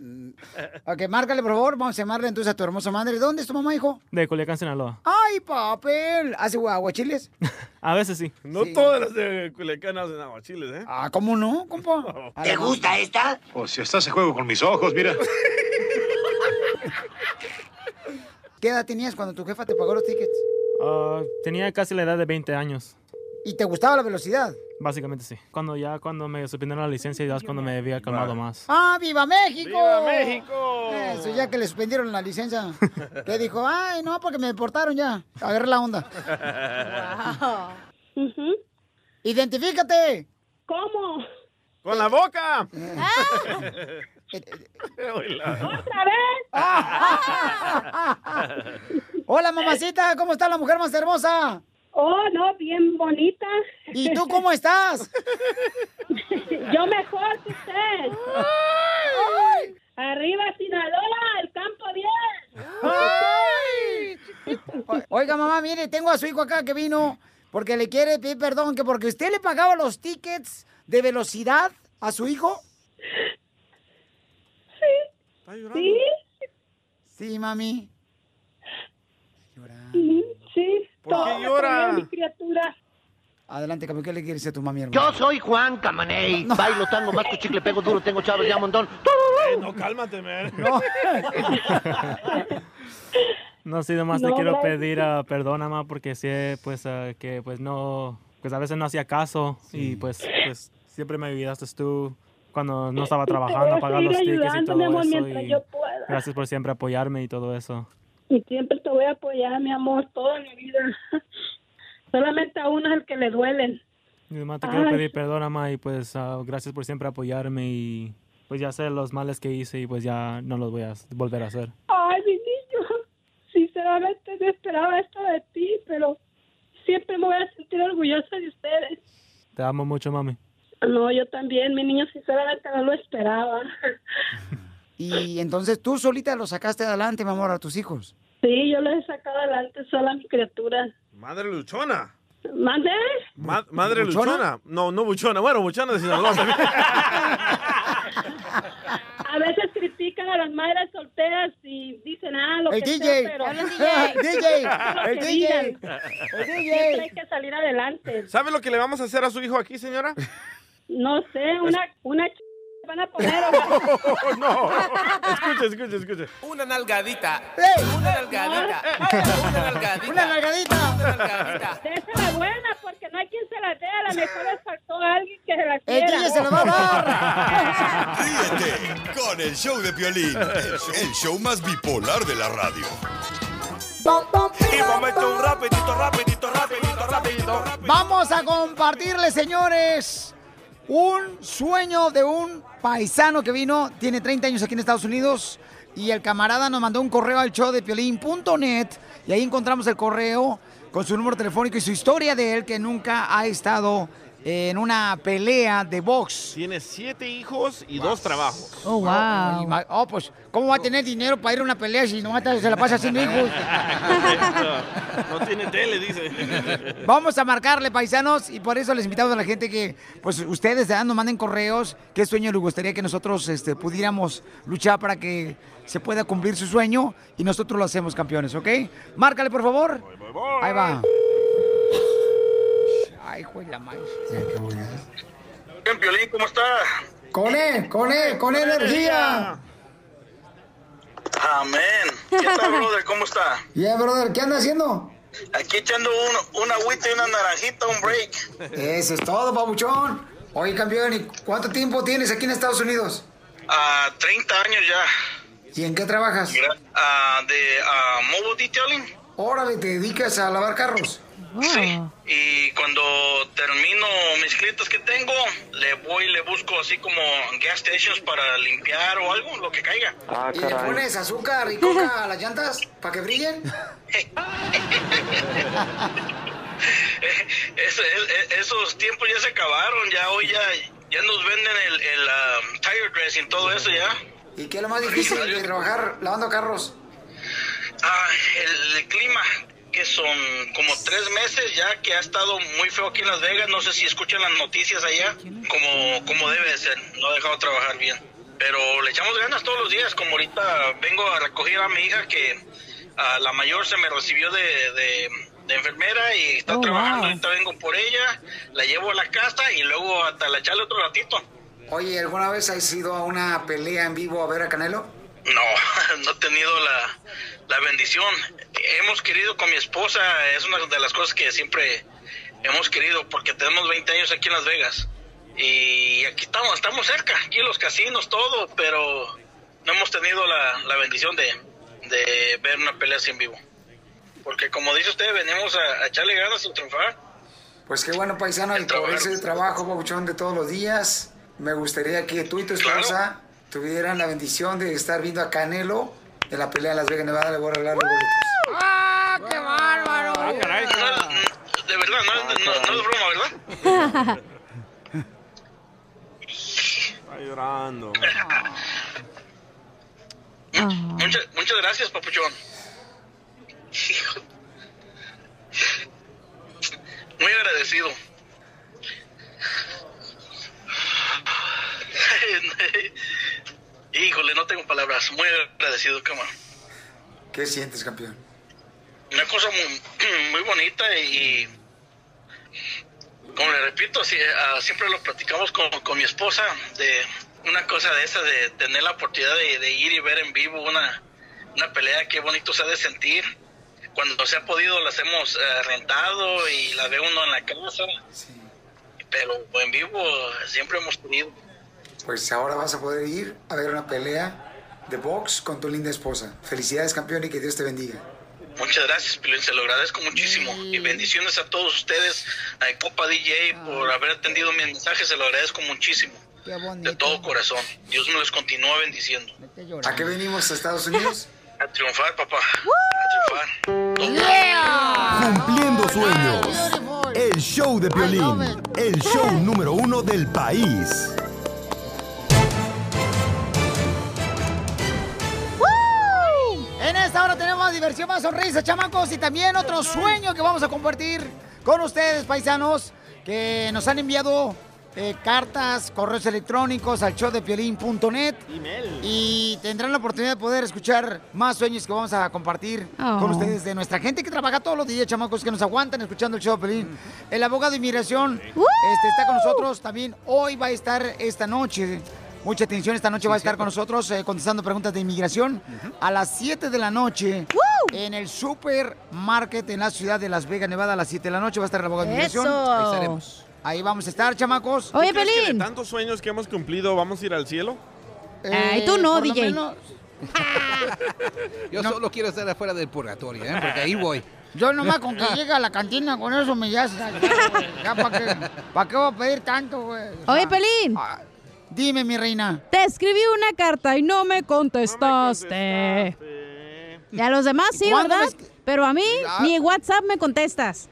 Ok, márcale, por favor. Vamos a llamarle entonces a tu hermosa madre. ¿Dónde es tu mamá, hijo? De Culiacán, Sinaloa. Ay, papel. ¿Hace aguachiles? A veces sí. No todas las de Culiacán hacen aguachiles, ¿eh? Ah, ¿cómo no, compa? ¿Te gusta esta? Pues si estás a juego con mis ojos, mira. ¿Qué edad tenías cuando tu jefa te pagó los tickets? Ah, tenía casi la edad de 20 años. ¿Y te gustaba la velocidad? Básicamente sí. Cuando ya cuando me suspendieron la licencia ya es cuando me había calmado más. ¡Ah, viva México! ¡Viva México! Eso, ya que le suspendieron la licencia. que dijo, ay, no, porque me deportaron ya. Agarré la onda. ¡Identifícate! ¿Cómo? ¡Con la boca! ¿Otra vez? Hola, mamacita, ¿cómo está la mujer más hermosa? Oh, no, bien bonita. ¿Y tú cómo estás? Yo mejor que usted. Arriba Sinaloa, el campo 10. O- Oiga, mamá, mire, tengo a su hijo acá que vino porque le quiere pedir perdón, que porque usted le pagaba los tickets de velocidad a su hijo. ¿Sí? Sí, mami. Sí. ¿Por qué llora? mi criatura. Adelante, campeón, ¿qué le quieres decir a tu mami, hermano? Yo soy Juan Camaney. Bailo tango, masco chicle, pego duro, tengo chavos ya un montón. Eh, no, cálmate, man. No. No, sí, nomás te No, quiero gracias. pedir ah, perdón, mamá, porque sé, pues, ah, que, pues, no, pues, a veces no hacía caso y, pues, pues, siempre me ayudaste tú cuando no estaba trabajando a pagar los tickets y todo eso. y yo pueda. gracias por siempre apoyarme y todo eso. Y siempre te voy a apoyar, mi amor, toda mi vida. Solamente a uno es el que le duelen. Y además te quiero Ay. pedir perdón, mamá, y pues, ah, gracias por siempre apoyarme y, pues, ya sé los males que hice y, pues, ya no los voy a volver a hacer. Ay, mi niño, sinceramente no esperaba esto de ti, pero siempre me voy a sentir orgullosa de ustedes. Te amo mucho, mami. No, yo también, mi niño, sinceramente no lo esperaba. Y entonces tú solita lo sacaste adelante, mi amor, a tus hijos. Sí, yo lo he sacado adelante sola, mi criatura. Madre luchona. ¿Mande? Ma- madre ¿Buchona? luchona. No, no buchona. Bueno, buchona de Sinaloa también. A veces critican a las madres solteras y dicen, ah, lo El que DJ. sea, pero... El DJ. El DJ. El DJ. Siempre hay que salir adelante. ¿Sabe lo que le vamos a hacer a su hijo aquí, señora? No sé, una, una ch... van a poner... no. Escuche, escuche, escuche. Una nalgadita. ¡Ey! Una nalgadita. Una nalgadita. ¡Una nalgadita! Una nalgadita. Désela buena porque no hay quien se la dé. A lo mejor les faltó a alguien que se la El quiera. DJ se la va a dar. Ríete con el show de Piolín, el show más bipolar de la radio. Y momento un rapidito, rapidito, rapidito, rapidito. Vamos a compartirle, señores, un sueño de un paisano que vino, tiene 30 años aquí en Estados Unidos, y el camarada nos mandó un correo al show de piolín.net, y ahí encontramos el correo con su número telefónico y su historia de él, que nunca ha estado en una pelea de box. Tiene siete hijos y dos trabajos. Oh, wow. Oh, pues, ¿cómo va a tener dinero para ir a una pelea si no se la pasa haciendo hijos? no tiene tele, dice. Vamos a marcarle, paisanos, y por eso les invitamos a la gente que, pues, ustedes nos manden correos. ¿Qué sueño les gustaría que nosotros este, pudiéramos luchar para que se pueda cumplir su sueño? Y nosotros lo hacemos, campeones, ¿ok? Márcale, por favor. Ahí va. Ay, juez la madre. Bien, Piolín, ¿cómo está? Con él, con él, con energía. Amén. ¿Qué tal, brother? ¿Cómo está? Yeah, brother, ¿qué anda haciendo? Aquí echando un, una agüita y una naranjita, un break. Eso es todo, babuchón. Oye, campeón, ¿y cuánto tiempo tienes aquí en Estados Unidos? Ah, 30 años ya. ¿Y en qué trabajas? Mira, ah, de mobile detailing. Órale, ¿te dedicas a lavar carros? Sí. Y cuando termino mis clientes que tengo, le voy y le busco así como gas stations para limpiar o algo, lo que caiga. ¿Y le pones azúcar y coca a las llantas para que brillen? Es- es- esos tiempos ya se acabaron, ya hoy ya, ya nos venden el, el um, tire dressing, todo eso ya. ¿Y qué es lo más difícil de trabajar lavando carros? Ah, el, el clima, que son como tres meses ya que ha estado muy feo aquí en Las Vegas. No sé si escuchan las noticias allá, como, como debe de ser. No ha dejado trabajar bien. Pero le echamos ganas todos los días. Como ahorita vengo a recoger a mi hija, que ah, la mayor se me recibió de, de- de enfermera y está Oh, trabajando. wow. Ahorita vengo por ella, la llevo a la casa y luego hasta la echarle otro ratito. Oye, ¿alguna vez has ido a una pelea en vivo a ver a Canelo? No, no he tenido la, la bendición. Hemos querido con mi esposa, es una de las cosas que siempre hemos querido, porque tenemos 20 años aquí en Las Vegas. Y aquí estamos, estamos cerca, aquí los casinos, todo, pero no hemos tenido la, la bendición de, de ver una pelea así en vivo. Porque como dice usted, venimos a, a echarle ganas y triunfar. Pues qué bueno, paisano, y por ese trabajo, babuchón, de todos los días. Me gustaría que tú y tu esposa tuvieran la bendición de estar viendo a Canelo en la pelea de Las Vegas, Nevada. Le voy a regalar los boletos. ¡Ah, qué bárbaro! De verdad, no, es- no- no es broma, ¿verdad? Está llorando. Muchas, muchas gracias, papuchón. Hijo. Muy agradecido. Híjole, no tengo palabras. Muy agradecido, cama. ¿Qué sientes, campeón? Una cosa muy, muy bonita y, como le repito, sí, ah, siempre lo platicamos con, con mi esposa de una cosa de esa, de tener la oportunidad de, de ir y ver en vivo una, una pelea, qué bonito se ha de sentir. Cuando se ha podido las hemos eh, rentado y la ve uno en la casa, pero en vivo siempre hemos tenido. Pues ahora vas a poder ir a ver una pelea de box con tu linda esposa. Felicidades, campeón, y que Dios te bendiga. Muchas gracias, Pilín, se lo agradezco muchísimo. Y bendiciones a todos ustedes, a Copa DJ, por haber atendido mi mensaje, se lo agradezco muchísimo. Qué bonito. De todo corazón. Dios me los continúa bendiciendo. ¿A qué venimos a Estados Unidos? A triunfar, papá. A triunfar. Cumpliendo sueños. El show de Piolín. El show número uno del país. Diversión, más sonrisas, chamacos, y también otro sueño que vamos a compartir con ustedes, paisanos, que nos han enviado eh, cartas, correos electrónicos al showdepiolín.net y tendrán la oportunidad de poder escuchar más sueños que vamos a compartir Oh. con ustedes de nuestra gente que trabaja todos los días, chamacos, que nos aguantan escuchando el show de Piolín. El abogado de inmigración este, está con nosotros también. Hoy va a estar esta noche. Mucha atención, esta noche va a estar con nosotros eh, contestando preguntas de inmigración a las 7 de la noche en el supermarket en la ciudad de Las Vegas, Nevada. A las 7 de la noche va a estar el abogado de inmigración. Eso. Ahí estaremos. Ahí vamos a estar, chamacos. ¿Tú crees que de tantos sueños que hemos cumplido, ¿vamos a ir al cielo? Ay, tú no, por lo DJ. menos- Yo solo quiero estar afuera del purgatorio, ¿eh? porque ahí voy. Yo nomás con que llegue a la cantina, con eso me ya... Ya, ¿para qué, pa' qué voy a pedir tanto, güey? Oye, Pelín. Dime, mi reina. Te escribí una carta y no me contestaste. Y a los demás sí, ¿Cuándo ¿verdad? me Pero a mí Ah. ni WhatsApp me contestas.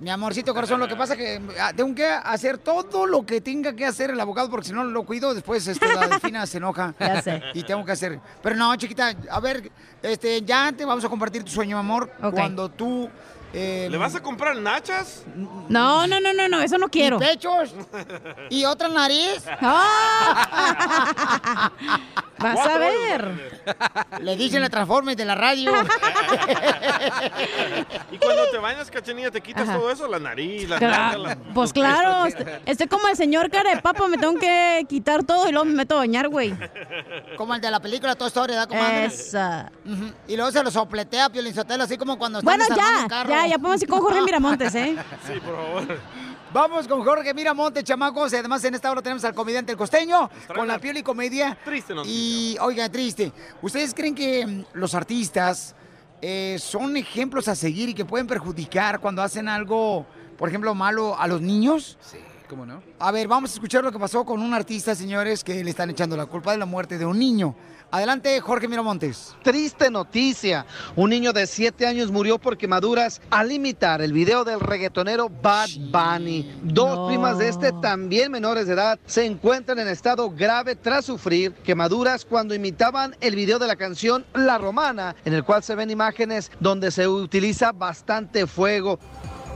Mi amorcito corazón, lo que pasa es que ah, tengo que hacer todo lo que tenga que hacer el abogado, porque si no lo cuido, después este, la delfina se enoja. Ya sé. Y tengo que hacer. Pero no, chiquita, a ver, este, ya te vamos a compartir tu sueño, amor. Cuando tú. Eh, ¿Le vas a comprar nachas? No, no, no, no, no, eso no quiero. ¿Y pechos? ¿Y otra nariz? Vas a ver. Le dicen la Transformers de la radio. Y cuando te bañas, cachanilla, te quitas todo eso, la nariz, la Cla- nalga, la- Pues claro, estoy como el señor cara de papa, me tengo que quitar todo y luego me meto a bañar, güey. Como el de la película Toy Story, ¿verdad, comadre? Esa. Y luego se lo sopletea Piolín Sotelo, así como cuando Bueno, están desarmando ya, un carro. ya, ya podemos ir con Jorge Miramontes, ¿eh? Sí, por favor. Vamos con Jorge Miramonte, chamacos. Y además en esta hora tenemos al comediante El Costeño con la Pioli Comedia. Triste noticia. Y, oiga, triste. ¿Ustedes creen que mm, los artistas eh, son ejemplos a seguir y que pueden perjudicar cuando hacen algo, por ejemplo, malo a los niños? Sí, ¿cómo no? A ver, vamos a escuchar lo que pasó con un artista, señores, que le están echando la culpa de la muerte de un niño. Adelante, Jorge Miramontes. Triste noticia. Un niño de 7 años murió por quemaduras al imitar el video del reggaetonero Bad Bunny. Dos primas de este, también menores de edad, se encuentran en estado grave tras sufrir quemaduras cuando imitaban el video de la canción La Romana, en el cual se ven imágenes donde se utiliza bastante fuego.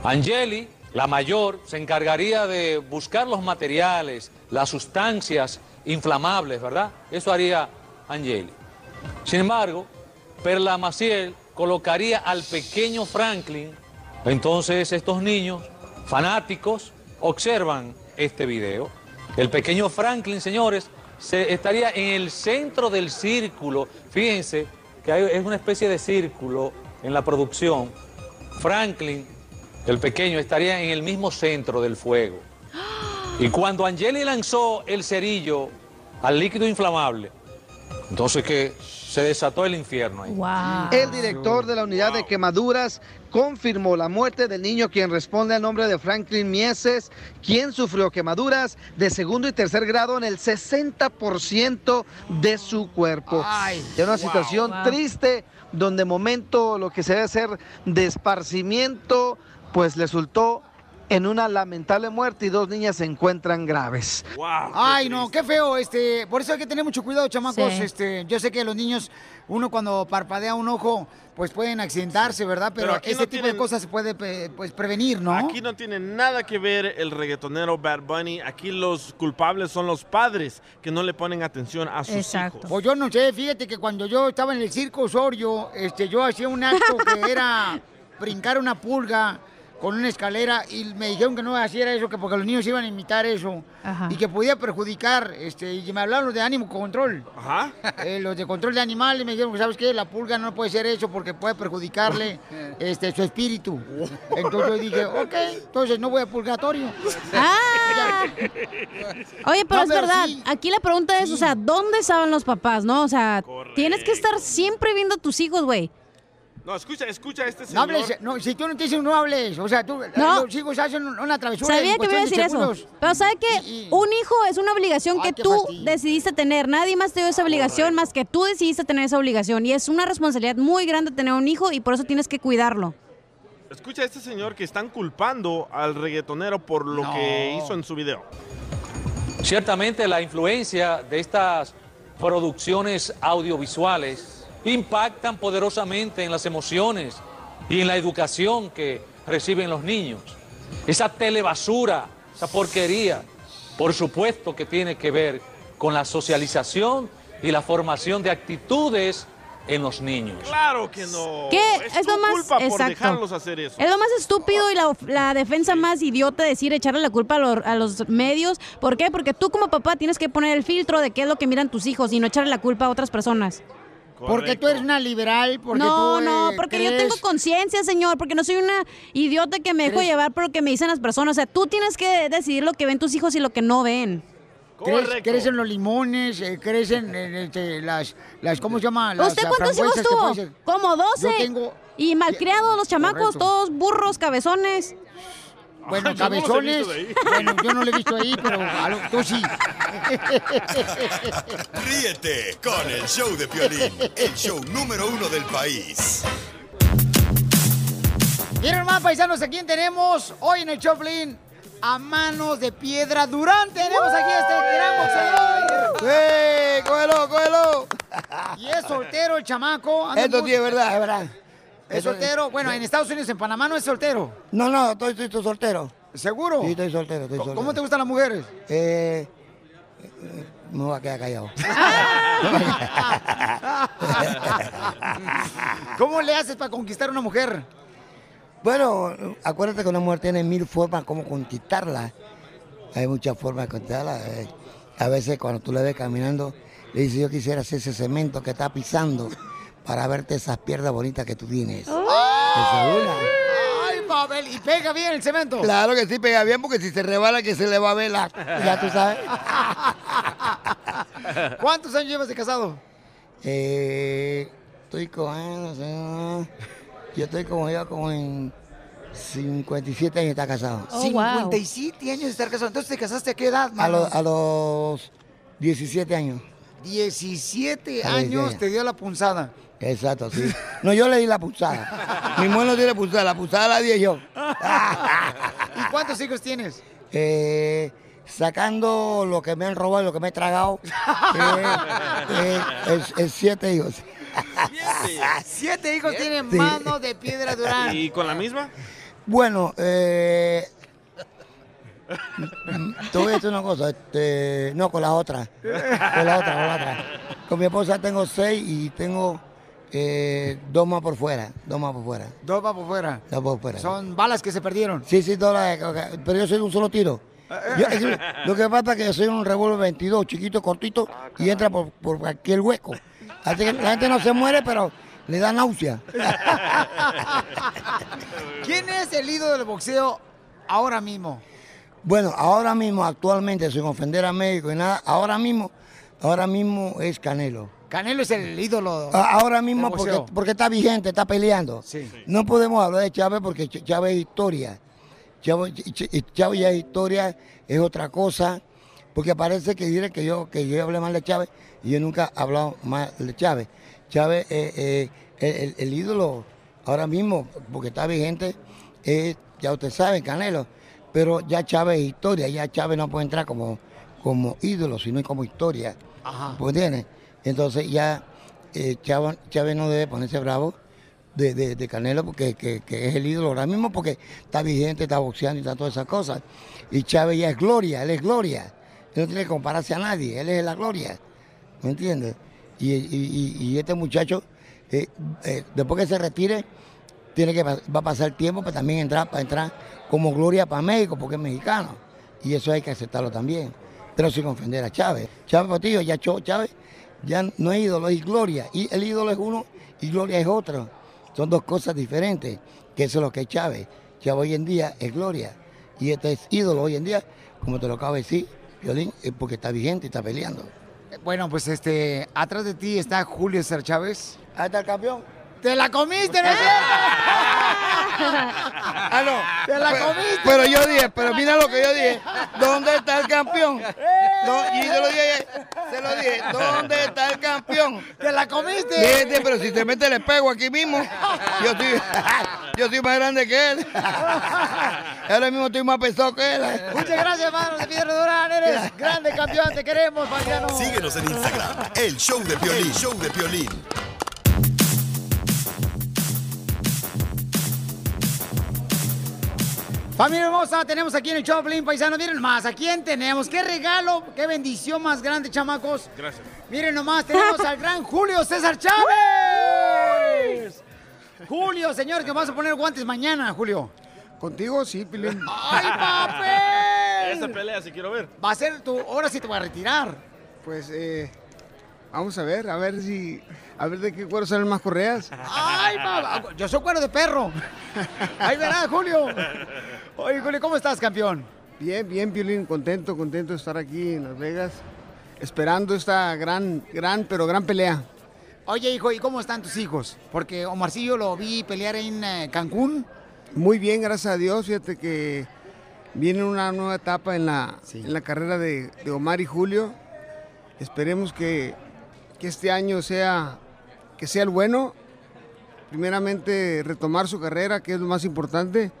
Angeli, la mayor, se encargaría de buscar los materiales, las sustancias inflamables, ¿verdad? Eso haría Angeli. Sin embargo, Perla Maciel colocaría al pequeño Franklin. Entonces estos niños fanáticos observan este video. El pequeño Franklin, señores, se estaría en el centro del círculo. Fíjense que hay- es una especie de círculo en la producción. Franklin, el pequeño, estaría en el mismo centro del fuego. Y cuando Angeli lanzó el cerillo al líquido inflamable, entonces que se desató el infierno ahí. El director de la unidad de quemaduras confirmó la muerte del niño quien responde al nombre de Franklin Mieses, quien sufrió quemaduras de segundo y tercer grado en el 60% de su cuerpo. de una situación Wow. triste donde momento lo que se debe hacer de esparcimiento pues resultó en una lamentable muerte y dos niñas se encuentran graves. Ay, no, qué feo, este, por eso hay que tener mucho cuidado, chamacos, Sí. este, yo sé que los niños, uno cuando parpadea un ojo, pues pueden accidentarse, ¿verdad? Pero, Pero aquí este no tipo tienen- de cosas se puede, pues, prevenir, ¿no? Aquí no tiene nada que ver el reggaetonero Bad Bunny. Aquí los culpables son los padres que no le ponen atención a sus hijos. Pues yo no sé, fíjate que cuando yo estaba en el circo Osorio, este, yo hacía un acto que era brincar una pulga con una escalera y me dijeron que no hacía eso, que porque los niños iban a imitar eso y que podía perjudicar, este, y me hablaron los de ánimo control. Ajá. Eh, los de control de animales me dijeron que, ¿sabes qué? La pulga no puede ser eso porque puede perjudicarle este, su espíritu. Entonces yo dije, ok, entonces no voy a purgatorio. Ah. Oye, pero No, es pero verdad, sí. aquí la pregunta es, o sea, ¿dónde estaban los papás, no? O sea, tienes que estar siempre viendo a tus hijos, güey. No, escucha, escucha a este No señor. hables, no, si tú no te dicen no hables, o sea, tú, No. los hijos hacen una travesura Sabía en que me iba a decir de eso. Pero ¿sabe que Un hijo es una obligación Ay, que tú fastidio. decidiste tener. Nadie más te dio esa obligación más que tú decidiste tener esa obligación. Y es una responsabilidad muy grande tener un hijo y por eso tienes que cuidarlo. Escucha a este señor que están culpando al reggaetonero por lo que hizo en su video. Ciertamente la influencia de estas producciones audiovisuales impactan poderosamente en las emociones y en la educación que reciben los niños. Esa telebasura, esa porquería, por supuesto que tiene que ver con la socialización y la formación de actitudes en los niños. Claro que no. ¿Qué? Es, Es tu lo más- culpa por exacto. dejarlos hacer eso. Es lo más estúpido y la, la defensa más idiota decir echarle la culpa a, los- a los medios. ¿Por qué? Porque tú como papá tienes que poner el filtro de qué es lo que miran tus hijos y no echarle la culpa a otras personas. Porque tú eres una liberal, porque no, tú, no, eh, porque yo tengo conciencia, señor, porque no soy una idiota que me dejo ¿Crees? llevar por lo que me dicen las personas. O sea, tú tienes que decidir lo que ven tus hijos y lo que no ven. ¿Crees, crees en los limones? eh, ¿Crees en, en, este, las, las, ¿cómo se llama? Las ¿Usted cuántos hijos tuvo? Como 12. Yo tengo... Y malcriados los chamacos, Correcto. todos burros, cabezones. Bueno, no cabezones. ahí. bueno, yo no lo he visto ahí, pero a lo- tú sí. Ríete con el show de Piolín, el show número uno del país. Miren más paisanos, ¿a quién tenemos hoy en el Choplin? A manos de piedra Durán tenemos aquí a este gran boxeador. ¡Sí! ¡Cógelo, cógelo! Y es soltero el chamaco. Esto es verdad, es verdad. Es soltero. Bueno, en Estados Unidos, en Panamá no es soltero. No, no, estoy, estoy, estoy soltero. ¿Seguro? Sí, estoy soltero, estoy ¿Cómo soltero. te gustan las mujeres? Eh, eh, me voy a quedar callado. ¿Cómo le haces para conquistar a una mujer? Bueno, acuérdate que una mujer tiene mil formas como conquistarla. Hay muchas formas de conquistarla. Eh, A veces cuando tú la ves caminando, le dices, yo quisiera hacer ese cemento que está pisando para verte esas piernas bonitas que tú tienes. Ay, Pavel, y pega bien el cemento. Claro que sí, pega bien, porque si se rebala que se le va a ver la... Ya tú sabes. ¿Cuántos años llevas de casado? Eh, estoy con él, no sé, no. yo estoy como ya como en 57 años de estar casado. Oh, 57 años de estar casado. Entonces, ¿te casaste a qué edad, A, los- a los 17 años. 17 A los años 17. te dio la punzada. Exacto, sí. No, yo le di la pulsada. Mi mujer no tiene pulsada, la pulsada la di yo. ¿Y cuántos hijos tienes? Eh, sacando lo que me han robado y lo que me he tragado, eh, eh, es, es siete hijos. Siete hijos tienen Sí. mano de piedra Durán. ¿Y con la misma? Bueno, eh, te voy a decir una cosa, este, no con la otra, con la otra, con la otra. Con mi esposa tengo seis y tengo eh, dos más por fuera, dos más por fuera, Dos va por fuera. dos por fuera. Son balas que se perdieron. Sí, sí, dos las- pero yo soy de un solo tiro. Yo- es que lo que pasa es que yo soy un revólver 22, chiquito, cortito, y entra por, por cualquier hueco. Así que la gente no se muere, pero le da náusea. ¿Quién es el ídolo del boxeo ahora mismo? Bueno, ahora mismo, actualmente, sin ofender a México y nada, ahora mismo, ahora mismo es Canelo. Canelo es el ídolo. Ahora mismo porque, está vigente, está peleando. Sí. No podemos hablar de Chávez porque Ch- Chávez es historia. Chávez, Ch- Ch- Chávez ya es historia, es otra cosa. Porque parece que diré que yo, que yo hablé mal de Chávez y yo nunca he hablado mal de Chávez. Chávez es eh, el, el- el ídolo ahora mismo, porque está vigente, es, ya usted sabe, Canelo. Pero ya Chávez es historia, ya Chávez no puede entrar como, como ídolo, sino como historia. Ajá. ¿Me entiendes? Entonces ya eh, Chávez, no debe ponerse bravo de, de- Canelo porque que, es el ídolo ahora mismo porque está vigente, está boxeando y está todas esas cosas. Y Chávez ya es gloria, él es gloria. Él no tiene que compararse a nadie, él es la gloria. ¿Me entiendes? Y, y- este muchacho, eh, eh, después que se retire, tiene que, va a pasar tiempo para también entrar, para entrar como gloria para México, porque es mexicano. Y eso hay que aceptarlo también. Pero sin ofender a Chávez. Chávez Portillo, ya Chávez ya no es ídolo, es gloria. Y el ídolo es uno y gloria es otro. Son dos cosas diferentes, que eso es lo que es Chávez. Chávez hoy en día es gloria. Y este es ídolo hoy en día, como te lo acabo de decir, Violín, es porque está vigente y está peleando. Bueno, pues este, atrás de ti está Julio César Chávez. Ahí está el campeón. ¡Te la comiste, no Ah, no. ¡Te la Pero- comiste! Pero yo dije, pero mira lo que yo dije. ¿Dónde está el campeón? No, y yo lo dije, se lo dije, ¿dónde está el campeón? ¡Te la comiste! Vete, pero si te mete el espejo aquí mismo, yo estoy, yo estoy más grande que él. Ahora mismo estoy más pesado que él. Muchas gracias, hermano de Piedra Durán. Eres grande campeón, te queremos, paisano. Síguenos en Instagram, el show de Piolín. El show de Piolín. Familia hermosa, tenemos aquí en el Choplin Paisano. Miren más, ¿a quién tenemos? ¿Qué regalo, qué bendición más grande, chamacos? Gracias. Miren nomás, tenemos al gran Julio César Chávez. Julio, señor, que vas a poner guantes mañana, Julio. Contigo, sí, Pilín. ¡Ay, papel! Esta pelea si quiero ver. Va a ser tu, ahora sí te voy a retirar. Pues, eh, vamos a ver, a ver si, a ver de qué cuero salen más correas. ¡Ay, papá! Yo soy cuero de perro. Ahí verás, Julio. Oye, Julio, ¿cómo estás, campeón? Bien, bien, Piolín, contento, contento de estar aquí en Las Vegas, esperando esta gran, gran, pero gran pelea. Oye, hijo, ¿y cómo están tus hijos? Porque Omarcillo lo vi pelear en eh, Cancún. Muy bien, gracias a Dios, fíjate que viene una nueva etapa en la, en la carrera de, de Omar y Julio. Esperemos que, que este año sea, que sea el bueno. Primeramente, retomar su carrera, que es lo más importante,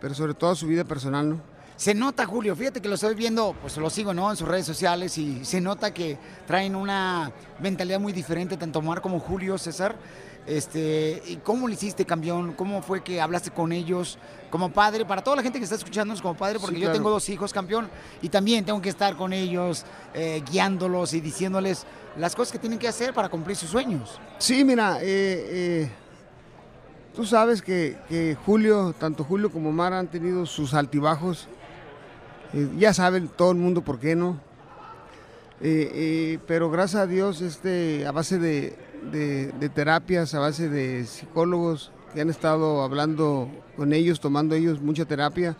pero sobre todo su vida personal, ¿no? Se nota, Julio, fíjate que lo estoy viendo, pues lo sigo, ¿no? En sus redes sociales y se nota que traen una mentalidad muy diferente, tanto Omar como Julio, César. Este, ¿y ¿Cómo lo hiciste, campeón? ¿Cómo fue que hablaste con ellos como padre? Para toda la gente que está escuchándonos como padre, porque Sí, yo tengo dos hijos, campeón, y también tengo que estar con ellos, eh, guiándolos y diciéndoles las cosas que tienen que hacer para cumplir sus sueños. Sí, mira, eh, eh, tú sabes que, que Julio, tanto Julio como Omar han tenido sus altibajos. Ya saben todo el mundo por qué no. Pero gracias a Dios, este, a base de, de- de terapias, a base de psicólogos que han estado hablando con ellos, tomando ellos mucha terapia,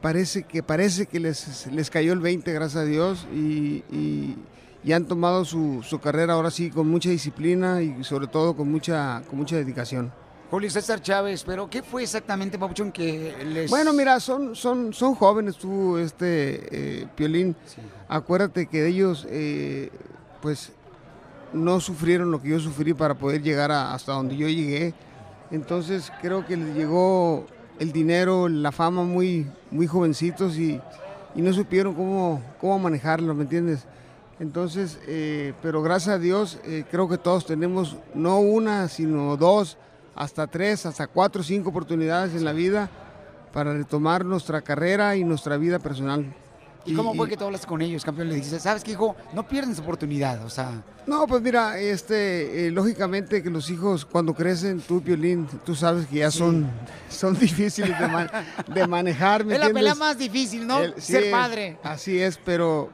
parece que, parece que les, les cayó el 20, gracias a Dios, y, y- y han tomado su, su carrera ahora sí con mucha disciplina y sobre todo con mucha, con mucha dedicación. Julio César Chávez, pero ¿qué fue exactamente, Papuchón, que les... Bueno, mira, son, son, son jóvenes tú, este, eh, Piolín. Acuérdate que ellos, eh, pues, no sufrieron lo que yo sufrí para poder llegar a- hasta donde yo llegué. Entonces, creo que les llegó el dinero, la fama muy, muy jovencitos y, y no supieron cómo, cómo manejarlo, ¿me entiendes? Entonces, eh, pero gracias a Dios, eh, creo que todos tenemos no una, sino dos, hasta tres, hasta cuatro, cinco oportunidades en la vida para retomar nuestra carrera y nuestra vida personal. ¿Y cómo fue que tú hablaste con ellos, campeón? Le dices, ¿sabes qué, hijo? No pierden su oportunidad, o sea... No, pues mira, este, eh, lógicamente que los hijos cuando crecen, tú, Piolín, tú sabes que ya son, son difíciles de, de manejar, ¿me Es la pelea más difícil, ¿no? El- sí Ser es, padre. Así es, pero,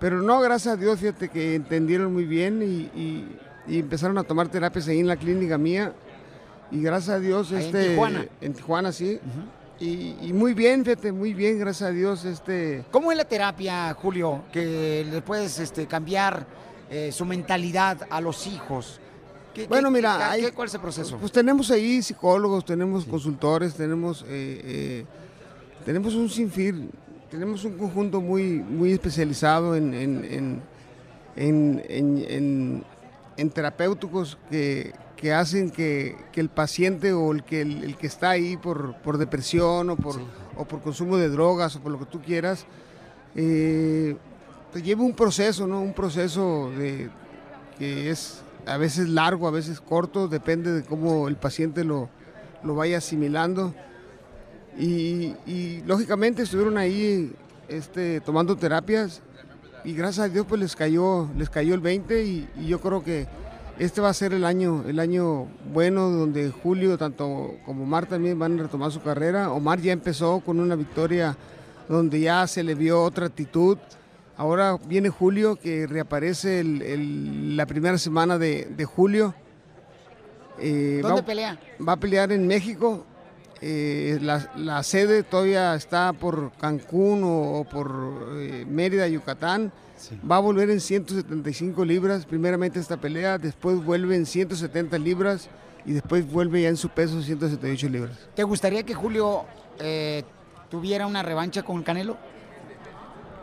pero no, gracias a Dios, fíjate que entendieron muy bien y, y- y empezaron a tomar terapias ahí en la clínica mía. Y gracias a Dios, Ahí en este, Tijuana. en Tijuana, sí. Y, y muy bien, fíjate, muy bien, gracias a Dios, este. ¿Cómo es la terapia, Julio, que le puedes este, cambiar eh, su mentalidad a los hijos? ¿Qué- Bueno, qué- mira, qué- hay- ¿cuál es el proceso? Pues tenemos ahí psicólogos, tenemos consultores, tenemos eh, eh, tenemos un sinfín, tenemos un conjunto muy muy especializado en en, en, en, en- en- en terapéuticos que, que hacen que, que el paciente o el que el, que está ahí por, por depresión o por, o por consumo de drogas o por lo que tú quieras, eh, pues lleva un proceso, ¿no? Un proceso que es a veces largo, a veces corto, depende de cómo el paciente lo, lo vaya asimilando. Y, y, lógicamente estuvieron ahí este, tomando terapias y gracias a Dios pues les cayó, les cayó el 20 y, y yo creo que este va a ser el año, el año bueno donde Julio tanto como Omar también van a retomar su carrera. Omar ya empezó con una victoria donde ya se le vio otra actitud. Ahora viene Julio que reaparece el- el- la primera semana de, de julio. Eh, ¿Dónde va- pelea? Va a pelear en México. Eh, la, la sede todavía está por Cancún o, o por eh, Mérida, Yucatán. Va a volver en 175 libras, primeramente esta pelea, después vuelve en 170 libras y después vuelve ya en su peso 178 libras. ¿Te gustaría que Julio eh, tuviera una revancha con Canelo?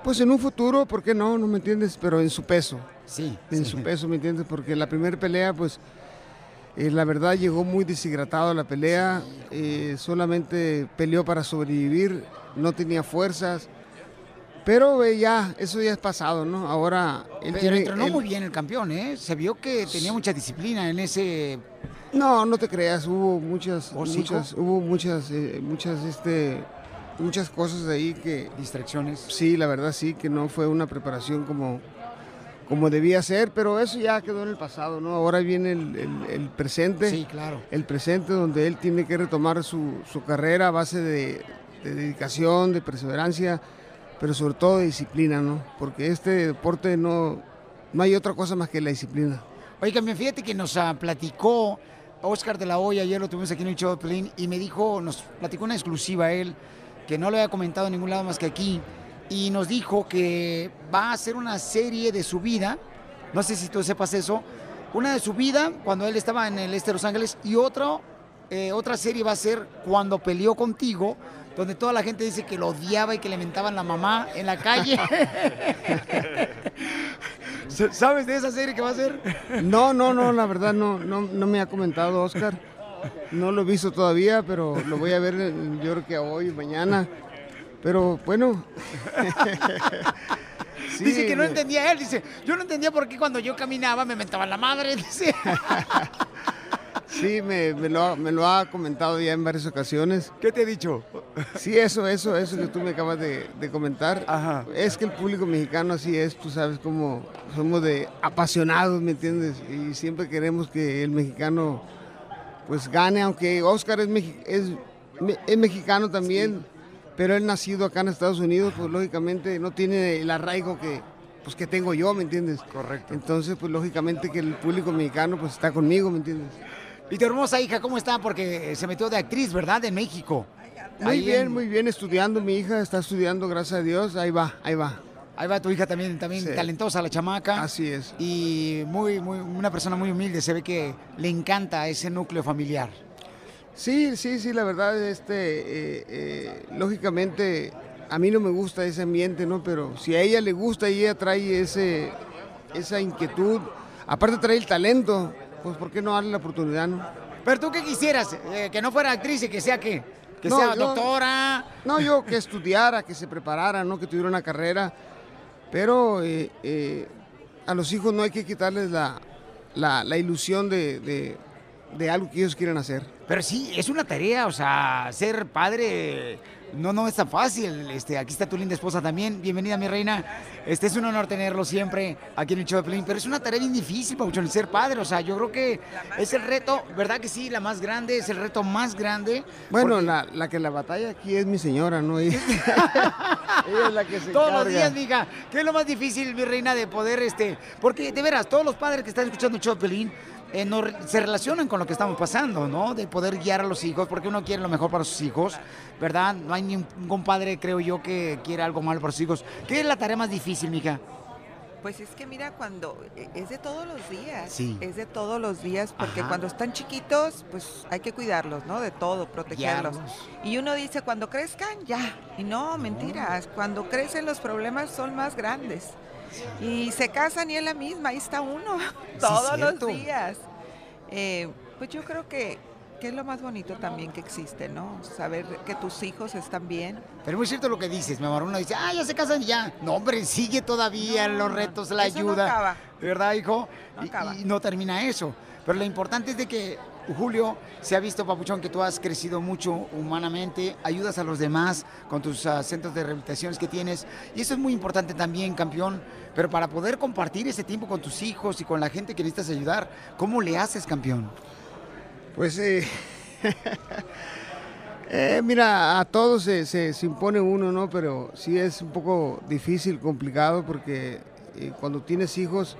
Pues en un futuro, ¿por qué no? No me entiendes, pero en su peso. Sí. En sí. su peso, ¿me entiendes? Porque la primera pelea, pues, eh, la verdad llegó muy deshidratado a la pelea, eh, solamente peleó para sobrevivir, no tenía fuerzas. Pero eh, ya, eso ya es pasado, ¿no? Ahora él Pero tiene. entrenó él- muy bien el campeón, ¿eh? Se vio que tenía mucha disciplina en ese... No, no te creas, hubo muchas, muchas, hubo muchas, eh, muchas, este, muchas cosas ahí que... Distracciones. Sí, la verdad sí, que no fue una preparación como, como debía ser, pero eso ya quedó en el pasado, ¿no? Ahora viene el, el- el presente. Sí, claro. El presente donde él tiene que retomar su, su carrera a base de, de dedicación, de perseverancia, pero sobre todo disciplina, ¿no? Porque este deporte no, no hay otra cosa más que la disciplina. Oye, también fíjate que nos ah, platicó Oscar de la Hoya, ayer lo tuvimos aquí en el show de y me dijo, nos platicó una exclusiva él, que no lo había comentado en ningún lado más que aquí, y nos dijo que va a hacer una serie de su vida, no sé si tú sepas eso, una de su vida cuando él estaba en el este de Los Ángeles, y otro, eh, otra serie va a ser cuando peleó contigo, donde toda la gente dice que lo odiaba y que le mentaban la mamá en la calle. ¿Sabes de esa serie que va a ser? No, no, no, la verdad no, no, no me ha comentado Oscar. No lo he visto todavía, pero lo voy a ver eh, yo creo que hoy, mañana. Pero bueno. Sí, dice que no entendía él, dice, yo no entendía por qué cuando yo caminaba me mentaban la madre, dice. Sí, me, me lo, ha- me lo ha comentado ya en varias ocasiones. ¿Qué te ha dicho? Sí, eso, eso, eso que tú me acabas de, de comentar. Es que el público mexicano así es, tú sabes cómo somos de apasionados, ¿me entiendes? Y siempre queremos que el mexicano pues gane, aunque Oscar es, mexi- es, me- es mexicano también, pero él nacido acá en Estados Unidos, pues lógicamente no tiene el arraigo que, pues, que tengo yo, ¿me entiendes? Correcto. Entonces, pues lógicamente que el público mexicano pues está conmigo, ¿me entiendes? Y tu hermosa hija, ¿cómo está? Porque se metió de actriz, ¿verdad? De México. Muy Ahí bien, en- muy bien, estudiando, mi hija está estudiando, gracias a Dios, ahí va, ahí va. Ahí va tu hija también, también Sí. talentosa, la chamaca. Así es. Y muy, muy, una persona muy humilde. Se ve que le encanta ese núcleo familiar. Sí, sí, sí, la verdad, este, eh, eh, lógicamente, a mí no me gusta ese ambiente, ¿no? Pero si a ella le gusta y ella trae ese, esa inquietud, aparte trae el talento, pues ¿por qué no darle la oportunidad, no? Pero tú qué quisieras, Eh, que no fuera actriz y que sea qué? Que No, sea yo- doctora. No, yo que estudiara, que se preparara, ¿no? Que tuviera una carrera, pero eh, eh, a los hijos no hay que quitarles la, la, la ilusión de, de- de algo que ellos quieran hacer. Pero sí, es una tarea, o sea, ser padre no, no es tan fácil. Este, aquí está tu linda esposa también. Bienvenida, mi reina. Este es un honor tenerlo siempre aquí en el show de Pelín, pero es una tarea bien difícil, Pauchón, ser padre. O sea, yo creo que es el reto, ¿verdad que sí? La más grande, es el reto más grande. Bueno, porque la, la que la batalla aquí es mi señora, ¿no? Ella, ella es la que se Todos los días, mija. ¿Qué es lo más difícil, mi reina, de poder, este... Porque, de veras, todos los padres que están escuchando el show de Pelín, eh, no se relacionan con lo que estamos pasando, ¿no? De poder guiar a los hijos, porque uno quiere lo mejor para sus hijos, ¿verdad? No hay ningún padre, creo yo, que quiera algo malo para sus hijos. ¿Qué es la tarea más difícil, mija? Pues es que mira, cuando eh, es de todos los días, Sí. es de todos los días, porque Ajá. cuando están chiquitos, pues hay que cuidarlos, ¿no? De todo, protegerlos. Y uno dice, cuando crezcan, ya. Y no, mentiras, cuando crecen los problemas son más grandes. Y se casan y es la misma, ahí está uno, todos los días. Eh, pues yo creo que, que es lo más bonito también que existe, ¿no? Saber que tus hijos están bien. Pero es muy cierto lo que dices, mi amor. Uno dice, ah, ya se casan y ya. No, hombre, sigue todavía los retos, la eso no ayuda. acaba. ¿Verdad, hijo? No Y- acaba. y, no termina eso. Pero lo importante es de que, Julio, se ha visto, Papuchón, que tú has crecido mucho humanamente, ayudas a los demás con tus ah, centros de rehabilitaciones que tienes. Y eso es muy importante también, campeón. Pero para poder compartir ese tiempo con tus hijos y con la gente que necesitas ayudar, ¿cómo le haces, campeón? Pues, eh, eh, mira, a todos se, se- se impone uno, ¿no? Pero sí es un poco difícil, complicado, porque eh, cuando tienes hijos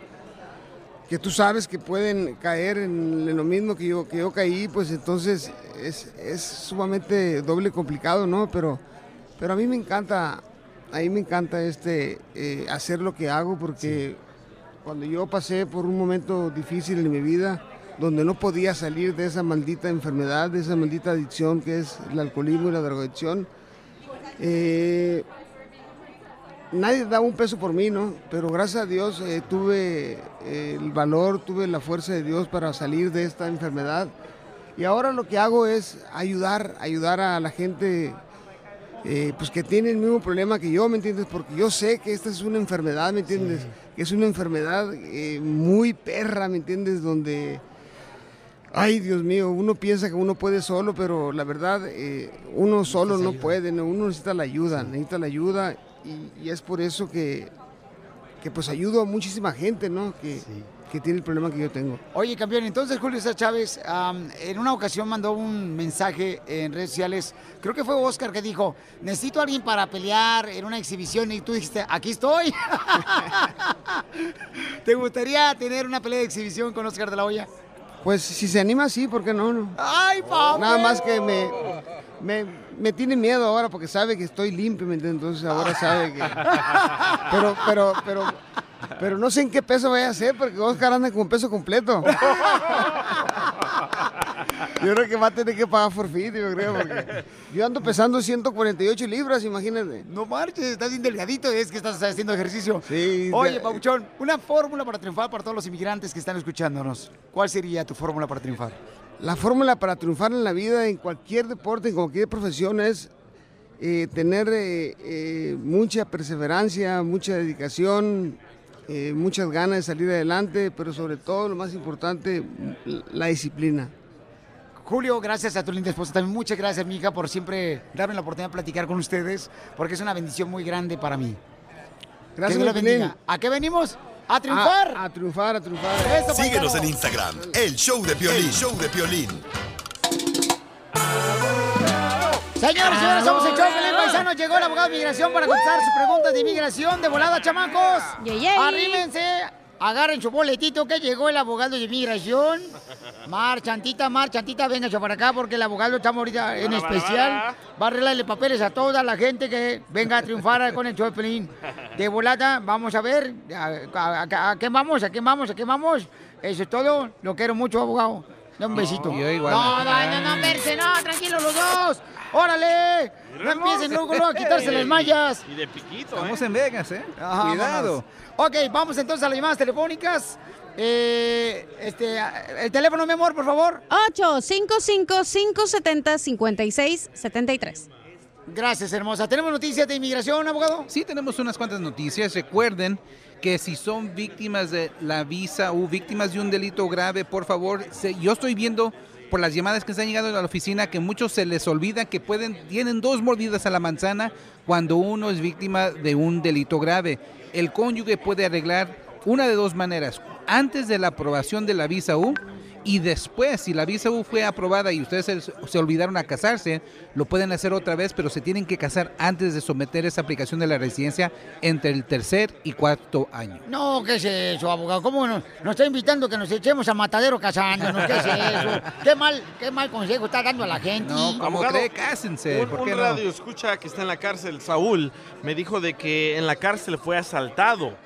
que tú sabes que pueden caer en, lo mismo que yo, que yo caí, pues entonces es, es sumamente doble complicado, ¿no? Pero, pero a mí me encanta, a mí me encanta este, eh, hacer lo que hago, porque cuando yo pasé por un momento difícil en mi vida, donde no podía salir de esa maldita enfermedad, de esa maldita adicción que es el alcoholismo y la drogadicción, eh, nadie daba un peso por mí, ¿no? Pero gracias a Dios eh, tuve eh, el valor, tuve la fuerza de Dios para salir de esta enfermedad. Y ahora lo que hago es ayudar, ayudar a la gente eh, pues que tiene el mismo problema que yo, ¿me entiendes? Porque yo sé que esta es una enfermedad, ¿me entiendes? Que es una enfermedad eh, muy perra, ¿me entiendes? Donde, ay Dios mío, uno piensa que uno puede solo, pero la verdad, eh, uno solo no puede, ¿no? uno necesita la ayuda, necesita la ayuda y, y es por eso que, que pues ayudo a muchísima gente, ¿no? Que, que tiene el problema que yo tengo. Oye, campeón, entonces Julio César Chávez en una ocasión mandó un mensaje en redes sociales, creo que fue Oscar que dijo, necesito a alguien para pelear en una exhibición y tú dijiste, aquí estoy. ¿Te gustaría tener una pelea de exhibición con Oscar de la Hoya? Pues si se anima, sí, ¿por qué no? no? ¡Ay, papá! Nada más que me, me, me tiene miedo ahora porque sabe que estoy limpio, ¿me entiendes? Entonces ahora sabe que... Pero, pero, pero, pero no sé en qué peso vaya a ser porque Oscar anda con peso completo. Yo creo que va a tener que pagar forfeit, yo creo, porque yo ando pesando 148 libras, imagínate. No marches, estás bien delgadito, es que estás haciendo ejercicio. Sí. Oye, Pauchón, una fórmula para triunfar para todos los inmigrantes que están escuchándonos. ¿Cuál sería tu fórmula para triunfar? La fórmula para triunfar en la vida, en cualquier deporte, en cualquier profesión, es eh, tener eh, eh, mucha perseverancia, mucha dedicación, muchas ganas de salir adelante, pero sobre todo, lo más importante, la disciplina. Julio, gracias a tu linda esposa. También muchas gracias, mija, por siempre darme la oportunidad de platicar con ustedes, porque es una bendición muy grande para mí. Gracias, que Dios bendiga. ¿A qué venimos? ¡A triunfar! A, a triunfar, a triunfar. Eso, Síguenos en Instagram, el show de Piolín, show de Piolín. Señores, señores, somos el show Pelín Paisano. Llegó el abogado de migración para contestar sus preguntas de inmigración. De volada, chamacos. Arrímense. Agarren su boletito que llegó el abogado de inmigración. Mar, Chantita, Mar, Chantita, véngase para acá porque el abogado está ahorita en especial. Va a arreglarle papeles a toda la gente que venga a triunfar con el show de volada, vamos a ver. ¿A, a- a- a qué vamos? ¿A qué vamos? ¿A qué vamos? Eso es todo. Lo quiero mucho, abogado. Da un besito. yo igual. No, no, no, no, verse, no, tranquilos los dos. ¡Órale! No empiecen luego, luego a quitarse las mallas. Y de piquito, Estamos ¿eh? en Vegas, ¿eh? Ajá, Cuidado. Ok, vamos entonces a las llamadas telefónicas. Eh, este, el teléfono, mi amor, por favor. 855-570-5673. Gracias, hermosa. ¿Tenemos noticias de inmigración, abogado? Sí, tenemos unas cuantas noticias. Recuerden que si son víctimas de la visa o víctimas de un delito grave, por favor, se- yo estoy viendo por las llamadas que están llegando a la oficina que muchos se les olvida que pueden tienen dos mordidas a la manzana cuando uno es víctima de un delito grave. El cónyuge puede arreglar una de dos maneras, antes de la aprobación de la visa U y después, si la visa U fue aprobada y ustedes se, se olvidaron a casarse, lo pueden hacer otra vez, pero se tienen que casar antes de someter esa aplicación de la residencia entre el tercer y cuarto año. No, ¿qué es eso, abogado? ¿Cómo nos, nos está invitando que nos echemos a matadero casándonos? ¿Qué es eso? ¿Qué mal, qué mal consejo está dando a la gente? No, como cree, cásense. Un, ¿por un qué no? radio escucha que está en la cárcel, Saúl, me dijo de que en la cárcel fue asaltado.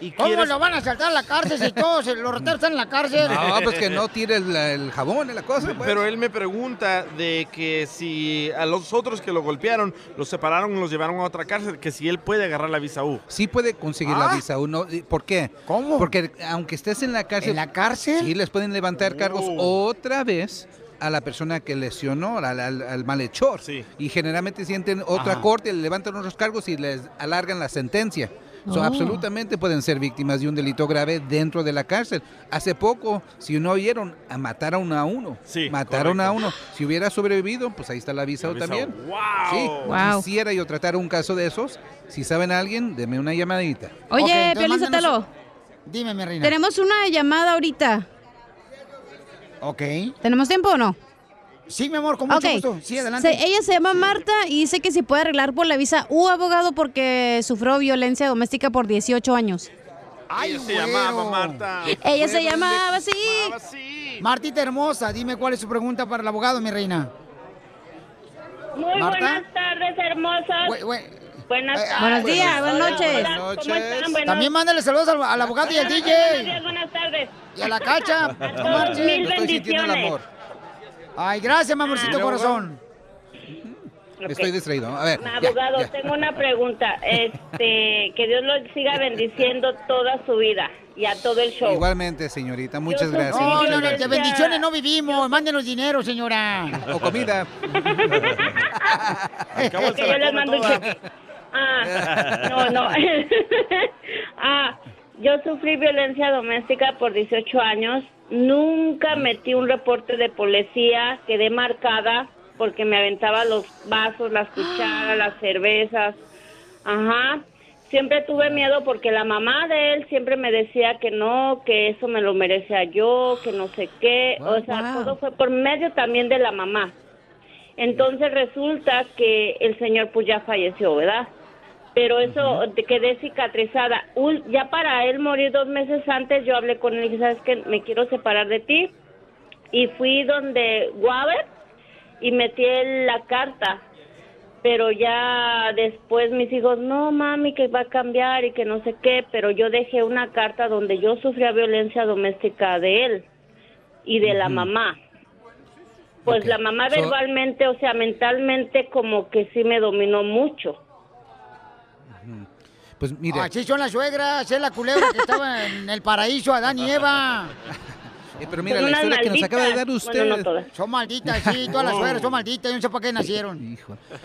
Y ¿Cómo quieres- lo van a saltar a la cárcel si todos los rateros están en la cárcel? No, pues que no tire el, el jabón en la cosa. pues. Pero él me pregunta de que si a los otros que lo golpearon, los separaron los llevaron a otra cárcel, que si él puede agarrar la visa U. Sí puede conseguir Ah. la visa uno. ¿Por qué? ¿Cómo? Porque aunque estés en la cárcel. ¿En la cárcel? Sí, les pueden levantar cargos Oh. otra vez a la persona que lesionó, al, al- al malhechor. Y generalmente sienten otra Ajá. corte, le levantan otros cargos y les alargan la sentencia. So, Oh. absolutamente pueden ser víctimas de un delito grave dentro de la cárcel. Hace poco, si no oyeron, a mataron a uno. mataron a uno. Si hubiera sobrevivido, pues ahí está la visa también. ¡Wow! Sí, Wow. quisiera yo tratar un caso de esos. Si saben a alguien, denme una llamadita. Oye, Ok, entonces Piolín Dime, mi reina. tenemos una llamada ahorita. Ok. ¿Tenemos tiempo o no? Sí, mi amor, con mucho gusto. Sí, adelante. Se- ella se llama Marta y dice que si puede arreglar por la visa U abogado porque sufrió violencia doméstica por 18 años. Ay, Ella se llamaba. Marta. Ella se llamaba así. Martita hermosa, dime cuál es su pregunta para el abogado, mi reina. Muy Marta. buenas tardes, hermosas. Güey, güey. Buenas Eh, tardes. Buenos días, buenas noches. hola, ¿Cómo están? Buenos- También mándale saludos al, al abogado y al Buenas DJ. días, buenas tardes. Y a la cacha. A todos, mil bendiciones. Ay, gracias, mi amorcito Ah. corazón. Estoy distraído. A ver. Abogado, ya. tengo una pregunta. Este, que Dios lo siga bendiciendo toda su vida y a todo el show. Igualmente, señorita. Muchas Yo gracias. No, no, no, de bendiciones no vivimos. Mándenos dinero, señora. O comida. Que yo les mando un cheque. Ah, no, no. ah, yo sufrí violencia doméstica por 18 años. Nunca metí un reporte de policía. Quedé marcada porque me aventaba los vasos, las cucharas, las cervezas. Ajá. Siempre tuve miedo porque la mamá de él siempre me decía que no, que eso me lo merecía yo, que no sé qué. O sea, Wow. todo fue por medio también de la mamá. Entonces resulta que el señor pues ya falleció, ¿verdad? Pero eso te quedé cicatrizada. Ya para él morir dos meses antes, yo hablé con él y dije, ¿sabes qué? Me quiero separar de ti. Y fui donde Waber y metí la carta. Pero ya después mis hijos, no mami, que va a cambiar y que no sé qué. Pero yo dejé una carta donde yo sufría violencia doméstica de él y de la mamá. Pues la mamá So- verbalmente, o sea, mentalmente como que sí me dominó mucho. Pues mire, Así son las suegras, es la culebra que estaba en el paraíso, Adán y Eva. eh, pero mira, Son la historia que nos acaba de dar usted. Bueno, no todas. Son malditas, sí, todas las suegras son malditas, yo no sé para qué nacieron.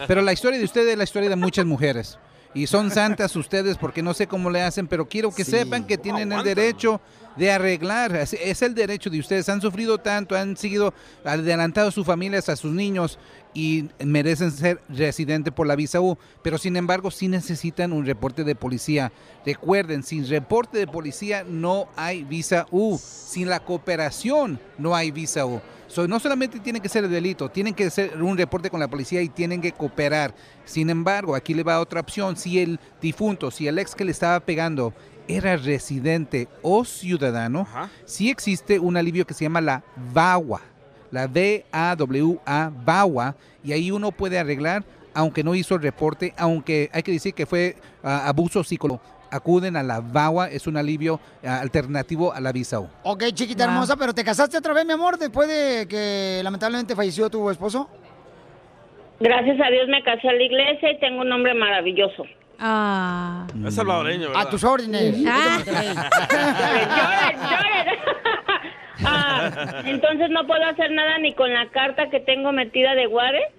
Pero la historia de usted es la historia de muchas mujeres. Y son santas ustedes porque no sé cómo le hacen, pero quiero que Sí. sepan que tienen el derecho de arreglar. Es, es el derecho de ustedes. Han sufrido tanto, han seguido adelantado a sus familias, a sus niños y merecen ser residente por la visa U. Pero sin embargo, sí necesitan un reporte de policía. Recuerden, sin reporte de policía no hay visa U. Sin la cooperación no hay visa U. So, no solamente tiene que ser el delito, tienen que hacer un reporte con la policía y tienen que cooperar. Sin embargo, aquí le va otra opción. Si el difunto, si el ex que le estaba pegando era residente o ciudadano, sí existe un alivio que se llama la VAWA, la V-A-W-A, VAWA, y ahí uno puede arreglar, aunque no hizo el reporte, aunque hay que decir que fue ah, abuso psicológico. Acuden a la VAWA, es un alivio ah, alternativo a la visa U. Ok, chiquita hermosa, pero ¿te casaste otra vez, mi amor, después de que lamentablemente falleció tu esposo? Gracias a Dios me casé a la iglesia y tengo un hombre maravilloso. Ah. Es salvadoreño, ¿verdad? A tus órdenes. Ah, entonces no puedo hacer nada ni con la carta que tengo metida de Guare.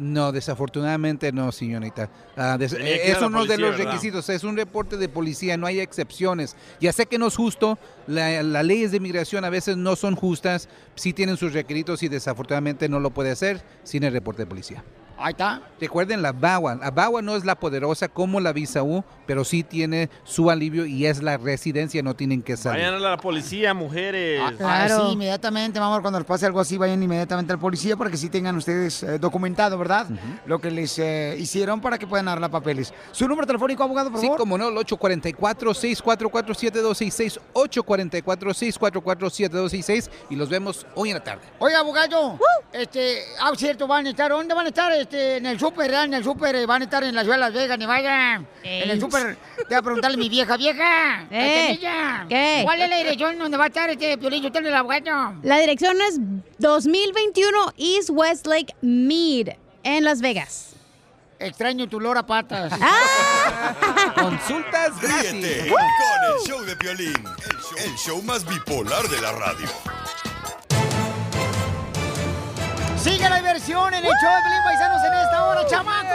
No, desafortunadamente no, señorita. Ah, des- eh, ir a es la de los ¿verdad? requisitos. Es un reporte de policía, no hay excepciones. Ya sé que no es justo, la- las leyes de inmigración a veces no son justas, sí tienen sus requisitos y desafortunadamente no lo puede hacer sin el reporte de policía. Ahí está. Recuerden la BAWA. La BAWA no es la poderosa como la visa U, pero sí tiene su alivio y es la residencia, no tienen que salir. Vayan a la policía, mujeres. Ah, sí, inmediatamente, mi amor, cuando les pase algo así, vayan inmediatamente al policía para que sí tengan ustedes eh, documentado, ¿verdad? Lo que les eh, hicieron para que puedan darle papeles. ¿Su número telefónico, abogado, por Sí, favor? como no, el 844-644-7266, 844-644-7266 y los vemos hoy en la tarde. Oiga, abogado, este, ah, cierto, van a estar, ¿dónde van a estar? Este, en el súper. En el súper, eh, van a estar en la ciudad de Las Vegas, Nevada. En el súper, te voy a preguntarle a mi vieja, vieja, Eh, ¿qué? ¿cuál es la dirección donde va a estar este Piolín Sotelo, el abogado? La dirección es 2021 East Westlake Mead en Las Vegas. Extraño tu lora patas. Consultas Ríete con el show de Piolín, el show, el show más bipolar de la radio. Sigue la diversión en el show de Pelín Paisanos en esta hora, chamacos.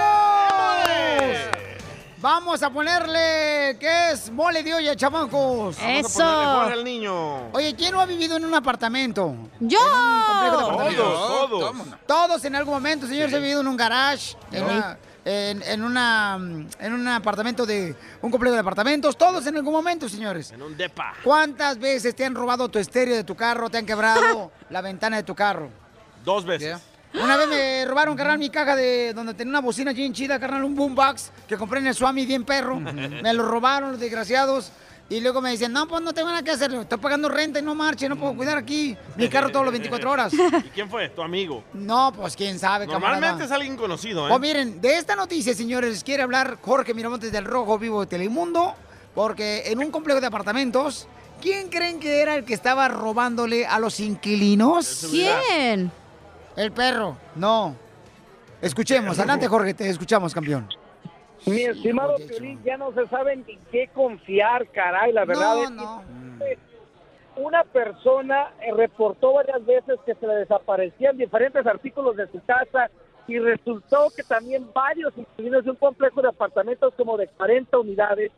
Vamos a ponerle, ¿qué es? Mole de olla, chamacos. Vamos a al niño. Oye, ¿quién no ha vivido en un apartamento? ¡Yo! En un complejo de apartamentos. Todos, todos. Todos en algún momento, señores, he vivido en un garage, en, una, en, en una, en un apartamento de, un complejo de apartamentos, todos en algún momento, señores. En un depa. ¿Cuántas veces te han robado tu estéreo de tu carro, te han quebrado la ventana de tu carro? Dos veces. Una vez me robaron, carnal, mi caja de donde tenía una bocina bien chida, carnal, un boombox que compré en el Swami bien perro. me lo robaron los desgraciados. Y luego me dicen, no, pues no tengo nada que hacer, estoy pagando renta y no marche, no puedo cuidar aquí mi carro todos los 24 horas. ¿Y quién fue? Tu amigo. No, pues quién sabe, Normalmente camarada. es alguien conocido, ¿eh? Pues miren, de esta noticia, señores, quiere hablar Jorge Miramontes del Rojo Vivo de Telemundo, porque en un complejo de apartamentos, ¿quién creen que era el que estaba robándole a los inquilinos? ¿Quién? El perro. No. Escuchemos, adelante Jorge, te escuchamos, campeón. Mi estimado Piolín, ya no se sabe ni qué confiar, caray, la verdad No, es no. que una persona eh, reportó varias veces que se le desaparecían diferentes artículos de su casa y resultó que también varios inquilinos de un complejo de apartamentos como de 40 unidades,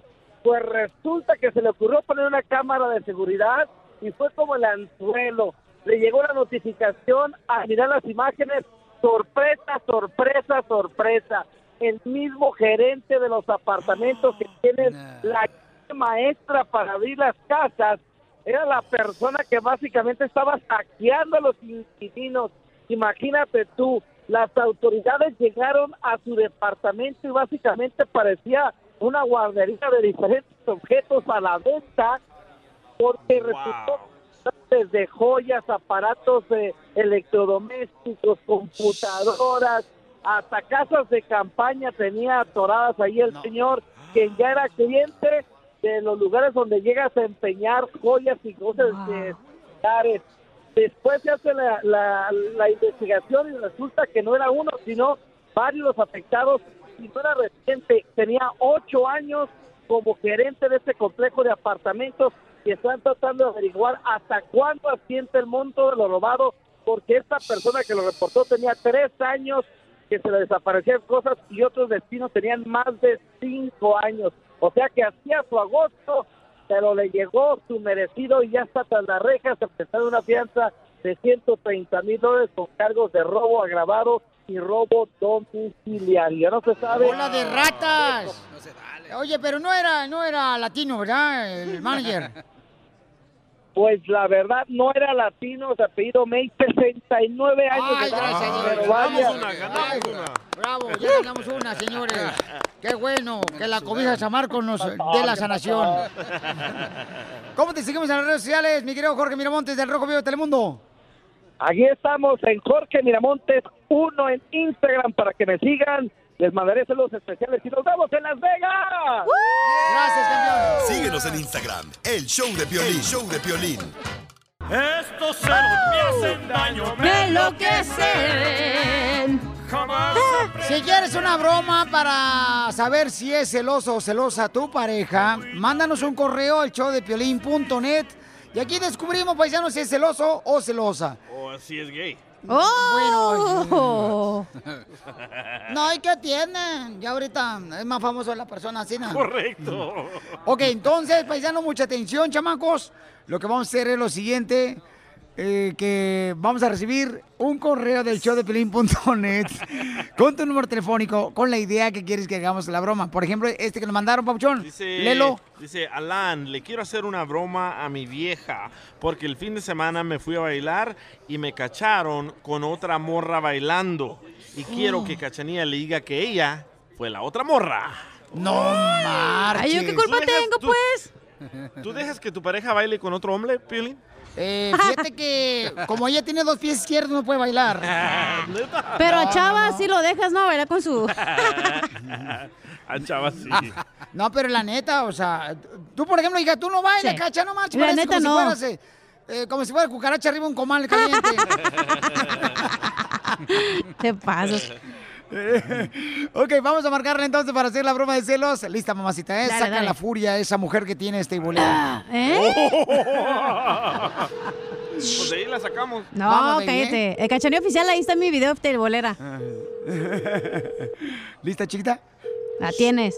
pues resulta que se le ocurrió poner una cámara de seguridad y fue como el anzuelo. Le llegó la notificación a mirar las imágenes, sorpresa, sorpresa, sorpresa. El mismo gerente de los apartamentos que tiene la maestra para abrir las casas era la persona que básicamente estaba saqueando a los inquilinos. Imagínate tú, las autoridades llegaron a su departamento y básicamente parecía una guardería de diferentes objetos a la venta porque resultó desde joyas, aparatos eh, electrodomésticos, computadoras, hasta casas de campaña tenía atoradas ahí el señor, quien ya era cliente de los lugares donde llegas a empeñar joyas y cosas de cares. Después se hace la, la, la investigación y resulta que no era uno, sino varios afectados. Y no era reciente, tenía ocho años como gerente de este complejo de apartamentos y están tratando de averiguar hasta cuándo asiente el monto de lo robado, porque esta persona que lo reportó tenía tres años que se le desaparecían cosas y otros destinos tenían más de cinco años. O sea que hacía su agosto, pero le llegó su merecido y ya está tras las rejas, se presentó una fianza de 130 mil dólares con cargos de robo agravado y robo domiciliario. No se sabe. ¡Bola de ratas! Oye, pero no era, no era latino, ¿verdad? El manager. Pues la verdad no era latino, se apellido May, 69 años Ay, de edad, gracias a Dios. pero vaya. Ay, Bravo, ya ganamos una, señores. Qué bueno que la cobija de San Marcos nos dé la sanación. ¿Cómo te seguimos en las redes sociales, mi querido Jorge Miramontes del Rojo Vivo de Telemundo? Aquí estamos en Jorge Miramontes 1 en Instagram para que me sigan. Les mandaré saludos especiales y nos vemos en Las Vegas. Gracias, campeón. Síguenos en Instagram, el show de Piolín, show de Piolín. Estos celos me hacen daño, Me enloquecen. Si quieres una broma para saber si es celoso o celosa tu pareja, mándanos un correo al showdepiolín.net y aquí descubrimos, paisanos, si es celoso o celosa. O si es gay. Bueno, no, ¿y qué tienen? Ya ahorita es más famoso la persona así, ¿no? Correcto. Ok, entonces, paisano, mucha atención, chamacos. Lo que vamos a hacer es lo siguiente. Eh, que vamos a recibir un correo del show de Pelín.net con tu número telefónico, con la idea que quieres que hagamos la broma. Por ejemplo, este que nos mandaron, Papuchón. Dice, Lelo. Dice, Alan, le quiero hacer una broma a mi vieja porque el fin de semana me fui a bailar y me cacharon con otra morra bailando. Y quiero que Cachanía le diga que ella fue la otra morra. No marches. Ay, ¿yo qué culpa ¿Tú dejas- tengo, tú- pues? ¿Tú dejas que tu pareja baile con otro hombre, Piolín? Eh, fíjate que como ella tiene dos pies izquierdos, no puede bailar. Pero a No, Chava no. sí lo dejas, ¿no? Bailar con su... A Chava sí. No, pero la neta, o sea, tú, por ejemplo, hija, tú no bailas, Sí. cacha, no manches. La parece neta, como no. Si fueras, eh, eh, como si fuera cucaracha arriba un comal caliente. Te pasas. ok, vamos a marcarle entonces para hacer la broma de celos. Lista, mamacita, ¿eh? Dale, Saca dale. la furia a esa mujer que tiene este bolero. ¿Eh? Pues de ahí la sacamos. No, Vamos, baby, cállate. El cachaneo oficial, ahí está mi video de bolera. ¿Lista, chiquita? La tienes.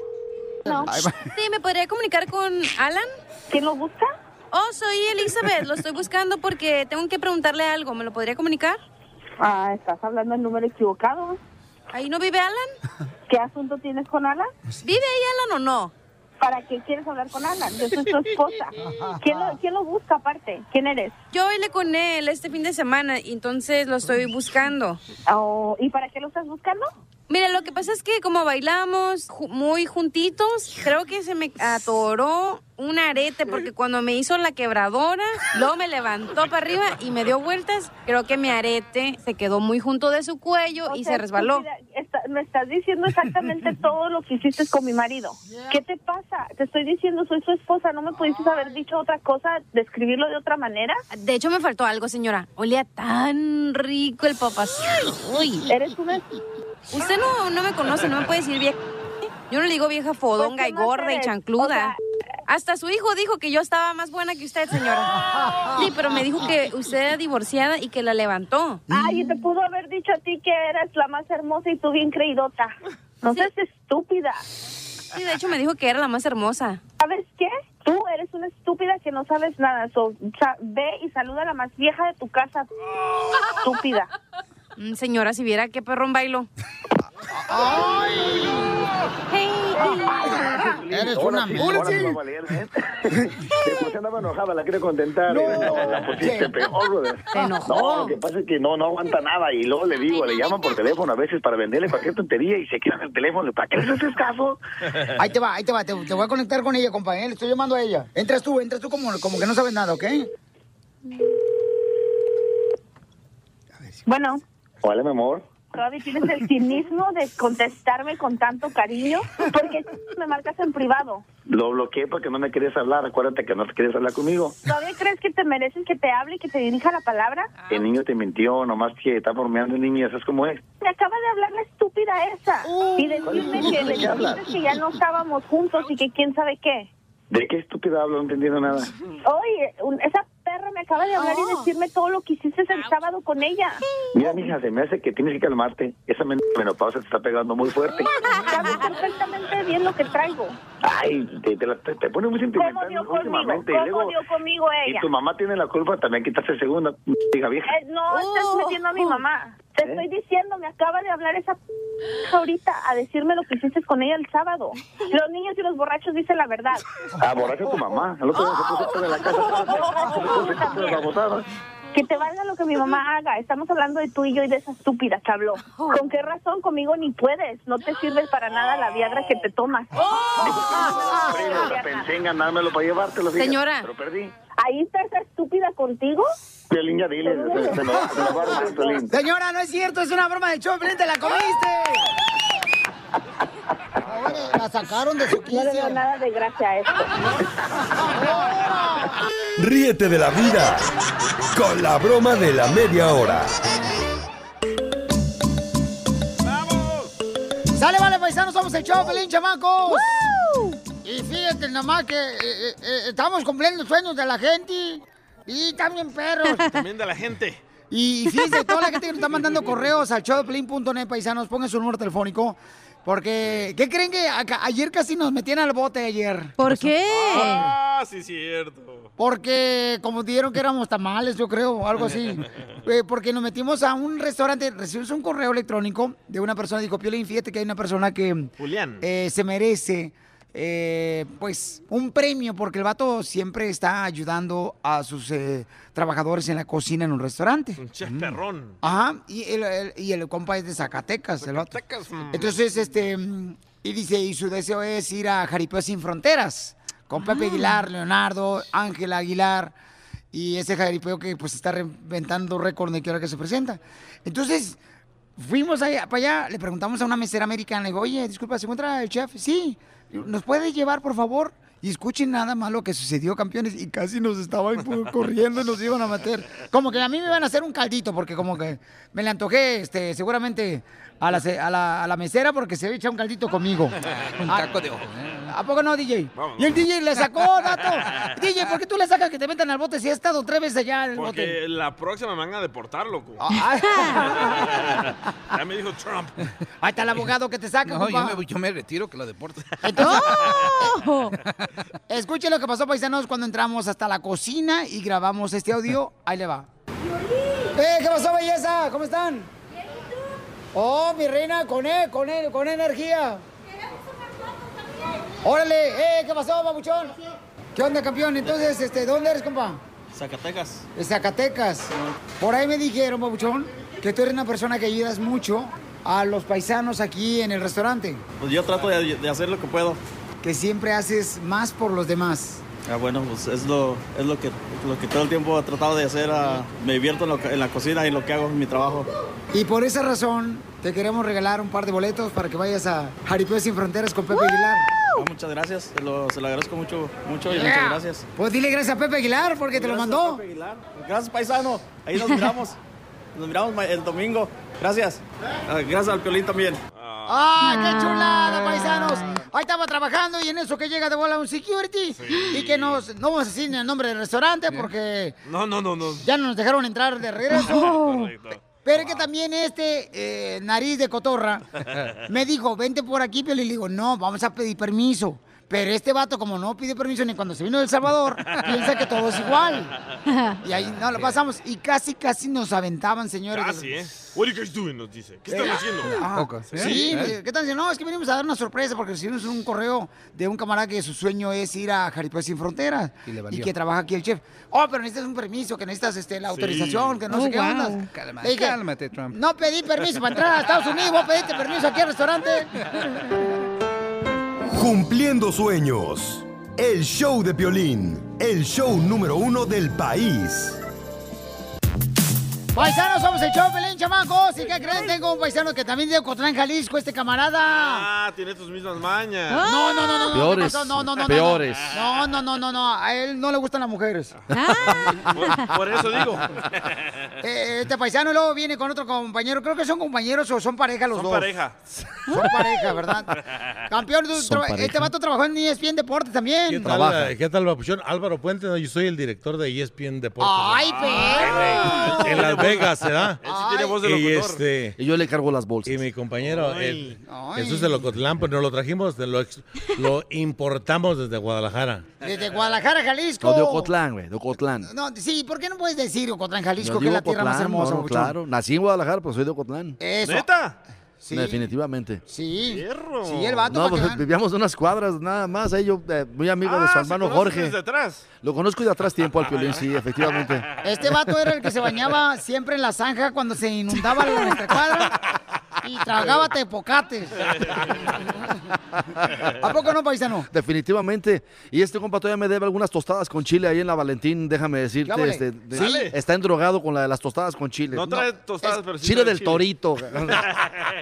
No. Sí, ¿me podría comunicar con Alan? ¿Quién lo busca? Oh, soy Elizabeth. Lo estoy buscando porque tengo que preguntarle algo. ¿Me lo podría comunicar? Ah, estás hablando el número equivocado. ¿Ahí no vive Alan? ¿Qué asunto tienes con Alan? ¿Vive ahí Alan o no? ¿Para qué quieres hablar con Alan? Yo soy tu esposa. ¿Quién lo, quién lo busca aparte? ¿Quién eres? Yo bailé con él este fin de semana y entonces lo estoy buscando. Oh, ¿Y para qué lo estás buscando? Mira, lo que pasa es que como bailamos ju- muy juntitos, creo que se me atoró un arete porque cuando me hizo la quebradora, luego me levantó para arriba y me dio vueltas. Creo que mi arete se quedó muy junto de su cuello y sea, se resbaló. Me estás diciendo exactamente todo lo que hiciste con mi marido. ¿Qué te pasa? Te estoy diciendo, soy su esposa. ¿No me pudiste haber dicho otra cosa, describirlo de otra manera? De hecho, me faltó algo, señora. Olía tan rico el papas. Uy. Eres una... Usted no, no me conoce, no me puede decir vieja. Yo no le digo vieja fodonga Pues, y ¿qué más gorda y chancluda. O sea, Hasta su hijo dijo que yo estaba más buena que usted, señora. Sí, pero me dijo que usted era divorciada y que la levantó. Ay, te pudo haber dicho a ti que eras la más hermosa y tú bien creidota. No seas estúpida. Sí, de hecho me dijo que era la más hermosa. ¿Sabes qué? Tú eres una estúpida que no sabes nada. So, ve y saluda a la más vieja de tu casa. Estúpida. Mm, Señora, si viera qué perrón bailo. Eres Ahora una sí, mierda. ahora sí va a valer, ¿eh? Sí, andaba enojada, la quiero contentar. y la pusiste peor, brother. Se enojó. No, lo que pasa es que no, no aguanta nada. Y luego le digo, le llaman por teléfono a veces para venderle cualquier tontería y se quedan el teléfono. ¿Para qué les haces caso? Ahí te va, ahí te va. Te, te voy a conectar con ella, compañero. Le estoy llamando a ella. Entras tú, entras tú como, como que no sabes nada, ¿ok? Bueno, Hola, mi amor. todavía tienes el cinismo de contestarme con tanto cariño. Porque me marcas en privado. Lo bloqueé porque no me querías hablar. Acuérdate que no te querías hablar conmigo. ¿Todavía crees que te mereces que te hable y que te dirija la palabra? El niño te mintió, nomás que está bromeando el niño y eso es como es. Me acaba de hablar la estúpida esa. y decirme que, que ya no estábamos juntos y que quién sabe qué. ¿De qué estúpida hablo? No entendiendo nada. Oye, un- esa perra me acaba de hablar y decirme todo lo que hiciste el sábado con ella. Mira, mija, se me hace que tienes que calmarte. Esa men- menopausa te está pegando muy fuerte. Sabes perfectamente bien lo que traigo. Ay, te, te, la- te- te pone muy ¿Cómo sentimental dio conmigo? últimamente. ¿Cómo y luego, dio conmigo y ella? tu mamá tiene la culpa también quitarse segunda, hija vieja. Eh, no estás metiendo a mi mamá. Te estoy diciendo, me acaba de hablar esa p ahorita a decirme lo que hiciste con ella el sábado. Los niños y los borrachos dicen la verdad. Ah, borracho tu mamá. El otro día se puso en la casa. Se puso botada. Que te valga lo que mi mamá haga. Estamos hablando de tú y yo y de esa estúpida que habló. ¿Con qué razón conmigo ni puedes? No te sirve para nada la Viagra que te tomas. Pensé en ganármelo para llevártelo. fíjate, Señora. Pero perdí. Ahí está esa estúpida contigo. Piolín, ya dile. Se, se lo va se lo va a Piolín. Señora, no es cierto, es una broma de show, Piolín, te la comiste. La sacaron de su No le veo quicio. nada de gracia a esto. Ríete de la vida con la broma de la media hora. Sale, vale, paisanos, somos el show, Pelín, chamacos. Y fíjate nomás que eh, eh, eh, estamos cumpliendo sueños de la gente. Y también perros. También de la gente. Y fíjense, toda la gente que nos está mandando correos al showdeplin.net, paisanos, pongan su número telefónico. Porque, ¿qué creen que ayer casi nos metían al bote ayer? ¿Por qué? Ah, sí, cierto. Porque como dijeron que éramos tamales, yo creo, o algo así. Eh, porque nos metimos a un restaurante, recibimos un correo electrónico de una persona, dijo, Piolín, fíjate que hay una persona que Julián. eh, se merece, eh, pues, un premio, porque el vato siempre está ayudando a sus eh, trabajadores en la cocina en un restaurante. Un chef perrón. Ajá, y el, el- y el compa es de Zacatecas, el vato. mm. Entonces, este, mm, y dice, y su deseo es ir a Jaripeo Sin Fronteras, con Pepe Aguilar, Leonardo, Ángela Aguilar, y ese jaripeo que pues está reventando récord de que hora que se presenta. Entonces, fuimos allá, para allá, le preguntamos a una mesera americana, le digo, oye, disculpa, ¿se encuentra el chef? Sí, ¿nos puede llevar, por favor? Y escuchen nada más lo que sucedió, campeones, y casi nos estaban corriendo y nos iban a meter. Como que a mí me iban a hacer un caldito, porque como que me le antojé, este, seguramente a la, a la, a la mesera porque se echa un caldito conmigo. Un taco de ojo. ¿A poco no, DJ? Y el DJ le sacó, dato. DJ, ¿por qué tú le sacas que te metan al bote si has estado tres veces allá en el bote? Porque la próxima me van a deportar, loco. Ah. ya me dijo Trump. Ahí está el abogado que te saca, No, yo me, yo me retiro que lo deporte. Entonces, escuche lo que pasó, paisanos, cuando entramos hasta la cocina y grabamos este audio. Ahí le va. ¡Eh, qué pasó, belleza! ¿Cómo están? Oh, mi reina, con él, con él, con energía. Órale, eh, ¿qué pasó, babuchón? ¿Qué onda, campeón? Entonces, este, ¿dónde eres, compa? Zacatecas. De Zacatecas. Por ahí me dijeron, babuchón, que tú eres una persona que ayudas mucho a los paisanos aquí en el restaurante. Pues yo trato de, de hacer lo que puedo. Que siempre haces más por los demás. Ah, bueno, pues es lo, es lo que, lo que todo el tiempo he tratado de hacer. ah, me divierto en, lo en la cocina y lo que hago en mi trabajo. Y por esa razón te queremos regalar un par de boletos para que vayas a Jaripeo Sin Fronteras con Pepe Aguilar. Ah, muchas gracias, se lo, se lo agradezco mucho, mucho y muchas gracias. Pues dile gracias a Pepe Aguilar porque te lo mandó. Pepe Aguilar. Gracias, paisano. Ahí nos miramos. Nos miramos el domingo. Gracias. Ah, Gracias al Piolín también. ¡Ah, qué chulada, paisanos! Ahí estaba trabajando y en eso que llega de bola un security y que nos, no vamos a decir ni el nombre del restaurante porque No, no, no, no. ya no nos dejaron entrar de regreso. Correcto. Pero es que también este eh, nariz de cotorra me dijo, vente por aquí. Y le digo, no, vamos a pedir permiso. Pero este vato, como no pide permiso ni cuando se vino de El Salvador, piensa que todo es igual. Y ahí no lo pasamos. Y casi, casi nos aventaban, señores. Casi, ¿eh? What are you guys doing? Nos dice. ¿Qué están Eh, haciendo? ah, Sí, ¿qué están diciendo? No, es que venimos a dar una sorpresa porque recibimos un correo de un camarada que su sueño es ir a Jaripeo Sin Fronteras Y le y, valió. que trabaja aquí el chef. Oh, pero necesitas un permiso, que necesitas este, la Sí. autorización, que no Oh, sé qué wow. dije, cálmate, Trump. No pedí permiso para entrar a Estados Unidos, vos pediste permiso aquí al restaurante. Cumpliendo sueños. El show de Piolín. El show número uno del país. Paisanos, somos el show, Pelín, chamacos. ¿Y qué creen? Tengo un paisano que también de Ocotlán, Jalisco, este camarada. Ah, tiene tus mismas mañas. No, no, no, no, no. ¿qué Peores? No, no, no, no, peores. No, no, no, no, no. A él no le gustan las mujeres. Por, por eso digo. Eh, este paisano luego viene con otro compañero. Creo que son compañeros o son pareja los Son dos. pareja. Son pareja, ¿verdad? Campeón, Son traba- pareja. este vato trabajó en ESPN Deportes también. ¿Qué tal, ¿Qué tal? Álvaro Puente, no, yo soy el director de ESPN Deportes. ¡Ay, perro! En Las Vegas, ¿verdad? Él sí tiene voz de y, este, Y yo le cargo las bolsas. y mi compañero Ay. el- Ay. Jesús de Locotlán, pues nos lo trajimos, de lo, ex- lo importamos desde Guadalajara. Desde Guadalajara, Jalisco. No, de Ocotlán, güey, de Ocotlán. No, sí, ¿por qué no puedes decir Ocotlán, Jalisco, Yo que es la tierra más Ocotlán, hermosa? no, no, claro. Nací en Guadalajara, pero soy de Ocotlán. Eso. ¿Neta? Sí. Definitivamente. Sí. Sí, el vato. No, pues vean. vivíamos unas cuadras nada más. Ahí yo, eh, muy amigo de Ah, su ¿se hermano Jorge. desde atrás? Lo conozco de atrás tiempo al Piolín, sí, efectivamente. Este vato era el que se bañaba siempre en la zanja cuando se inundaba la- nuestra cuadra y tragaba tepocates. ¿A poco no, paisano? Definitivamente. Y este compa todavía me debe algunas tostadas con chile ahí en la Valentín, déjame decirte. Este, de- Sí. Está endrogado con la de las tostadas con chile. No trae tostadas, pero sí Chile del torito.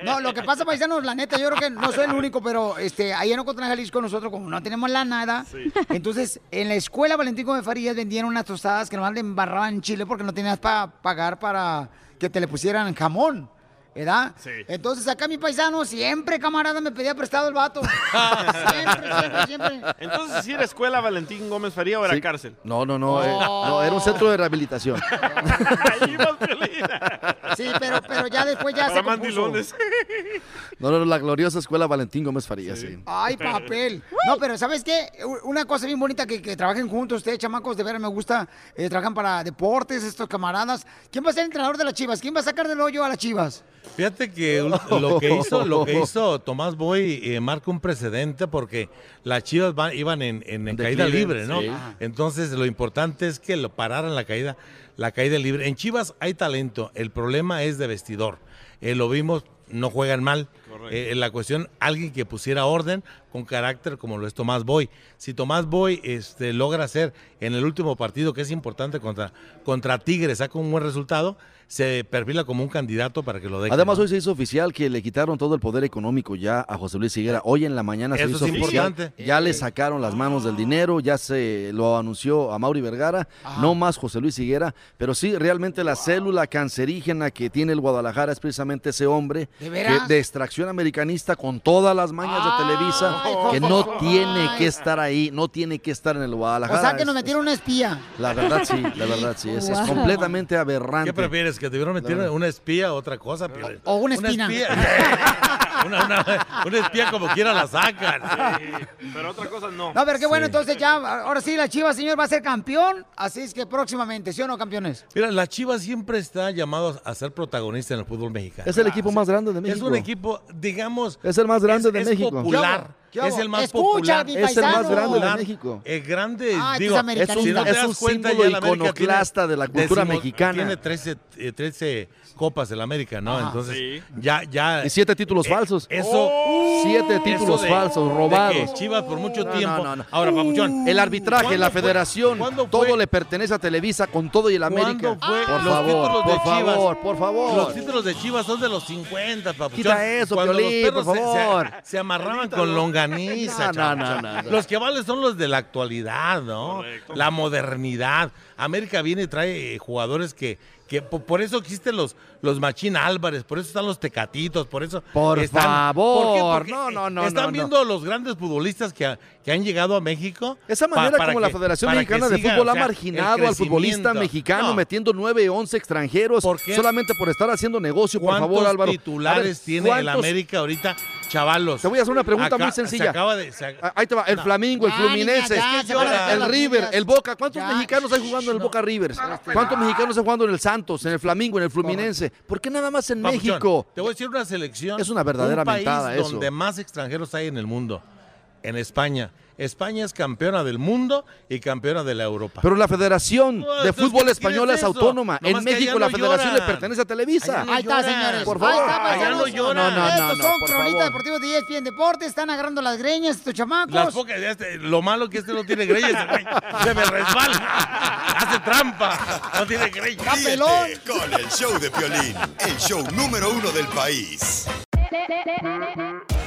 No, lo que pasa, paisanos, la neta, yo creo que no soy el único, pero este, ahí en Ocotlán, Jalisco, nosotros como no tenemos la nada, entonces en la escuela Valentín Gómez Farías vendían unas tostadas que nomás le embarraban en chile porque no tenías para pagar para que te le pusieran jamón. ¿Verdad? Sí. Entonces acá mi paisano siempre, camarada, me pedía prestado el vato. siempre, siempre, siempre. Entonces, si era escuela Valentín Gómez Faría o era Sí. cárcel? No, no, no, eh, no, era un centro de rehabilitación. Sí, pero, pero ya después ya Para se compuso. mandilones. No, no, no, la gloriosa escuela Valentín Gómez Farías, sí. Ay, papel. No, pero ¿sabes qué? Una cosa bien bonita que, que trabajen juntos ustedes, chamacos, de veras me gusta. eh, trabajan para deportes, estos camaradas. ¿Quién va a ser el entrenador de las chivas? ¿Quién va a sacar del hoyo a las chivas? Fíjate que lo que hizo, lo que hizo Tomás Boy eh, marca un precedente porque las Chivas van- iban en, en- en Declive, caída libre, ¿no? sí. Entonces lo importante es que lo pararan la caída, la caída libre. En Chivas hay talento, el problema es de vestidor. Eh, lo vimos, no juegan mal. Eh, la cuestión, alguien que pusiera orden con carácter como lo es Tomás Boy. Si Tomás Boy este, logra hacer en el último partido, que es importante contra, contra Tigres, saca un buen resultado, se perfila como un candidato para que lo dejen. Además, ¿no? hoy se hizo oficial que le quitaron todo el poder económico ya a José Luis Higuera. Hoy en la mañana se Eso hizo es oficial. importante. Ya le sacaron las manos del dinero, ya se lo anunció a Mauri Vergara, no más José Luis Higuera, pero sí, realmente la célula cancerígena que tiene el Guadalajara es precisamente ese hombre ¿De que- de extracción americanista con todas las mañas de Televisa, que no tiene que estar ahí, no tiene que estar en el O Guadalajara. sea que nos metieron una espía. La verdad sí, la verdad sí, es, es completamente aberrante. ¿Qué prefieres? ¿Que metido La- una espía o otra cosa? Piolín? O una espina. espía. una, una- una espía como quiera la sacan. Pero otra cosa no. No, pero qué bueno, entonces ya, ahora sí, la Chivas, señor, va a ser campeón. Así es que próximamente, ¿sí o no, campeones? Mira, la Chivas siempre está llamado a ser protagonista en el fútbol mexicano. Es el equipo más grande de México. Es un equipo, digamos... Es el más grande es- de es México. popular. ¿Qué hago? Es el más Escucha, popular. mi Es el más grande de. México. Es grande, Ah, digo, es americanista. si no Es das un cuenta, símbolo iconoclasta tiene de la cultura mexicana. Tiene 13, eh, 13 copas del América, ¿no? Entonces, Sí. ya, ya... Y siete títulos eh, falsos. Eso... Siete eso títulos de- falsos, de robados. que Chivas por mucho No, tiempo... no, no, no. Ahora, Papuchón... El arbitraje, ¿cuándo la federación, todo fue- le pertenece a Televisa con todo y el América. ¿Cuándo fue por los favor, títulos de por Chivas? favor, por favor. Los títulos de Chivas son de los 50, papuchón. Quita eso, Cuando Piolín, los perros por se- se- favor. Se, amarraban con longaniza, No, no, chavo. no, no, no. Los que valen son los de la actualidad, ¿no? Correcto. La modernidad. América viene y trae eh, jugadores que, que po- por, eso existen los, los Machín Álvarez, por eso están los Tecatitos, por eso Por están- favor. ¿Por qué? Porque No, no, no, Están no, no. viendo los grandes futbolistas que, ha- que han llegado a México. Esa pa- manera para como la Federación Mexicana de siga, Fútbol o ha sea, marginado al futbolista mexicano No. metiendo 9, 11 extranjeros solamente por estar haciendo negocio, por ¿Cuántos favor, Álvaro. A titulares ver, tiene el ¿cuántos- América ahorita? Chavalos. Te voy a hacer una pregunta Acá- muy sencilla. Se acaba de. se- Ah, Ahí te va, el No. Flamingo, el Ya, Fluminense, ya, el River, el Boca. ¿Cuántos Ya. mexicanos hay jugando en el Boca Rivers? ¿Cuántos mexicanos hay jugando en el Santos, en el Flamingo, en el Fluminense? ¿Por qué nada más en Papuchón, México? Te voy a decir una selección. Es una verdadera un país mentada eso. donde más extranjeros hay en el mundo. En España. España es campeona del mundo y campeona de la Europa. Pero la Federación No, de Fútbol ¿qué Española es autónoma. Nomás En México la Federación le pertenece a Televisa. No Ahí está, señores. Por favor. Ahí está, no lloran. No, no, no, Estos no, son favor. deportivos de ESPN Deportes. Están agarrando las greñas estos chamacos. Las pocas, ya este- lo malo que este no tiene greñas, se me resbala, hace trampa, no tiene greñas. Ríete con el show de Piolín, el show número uno del país.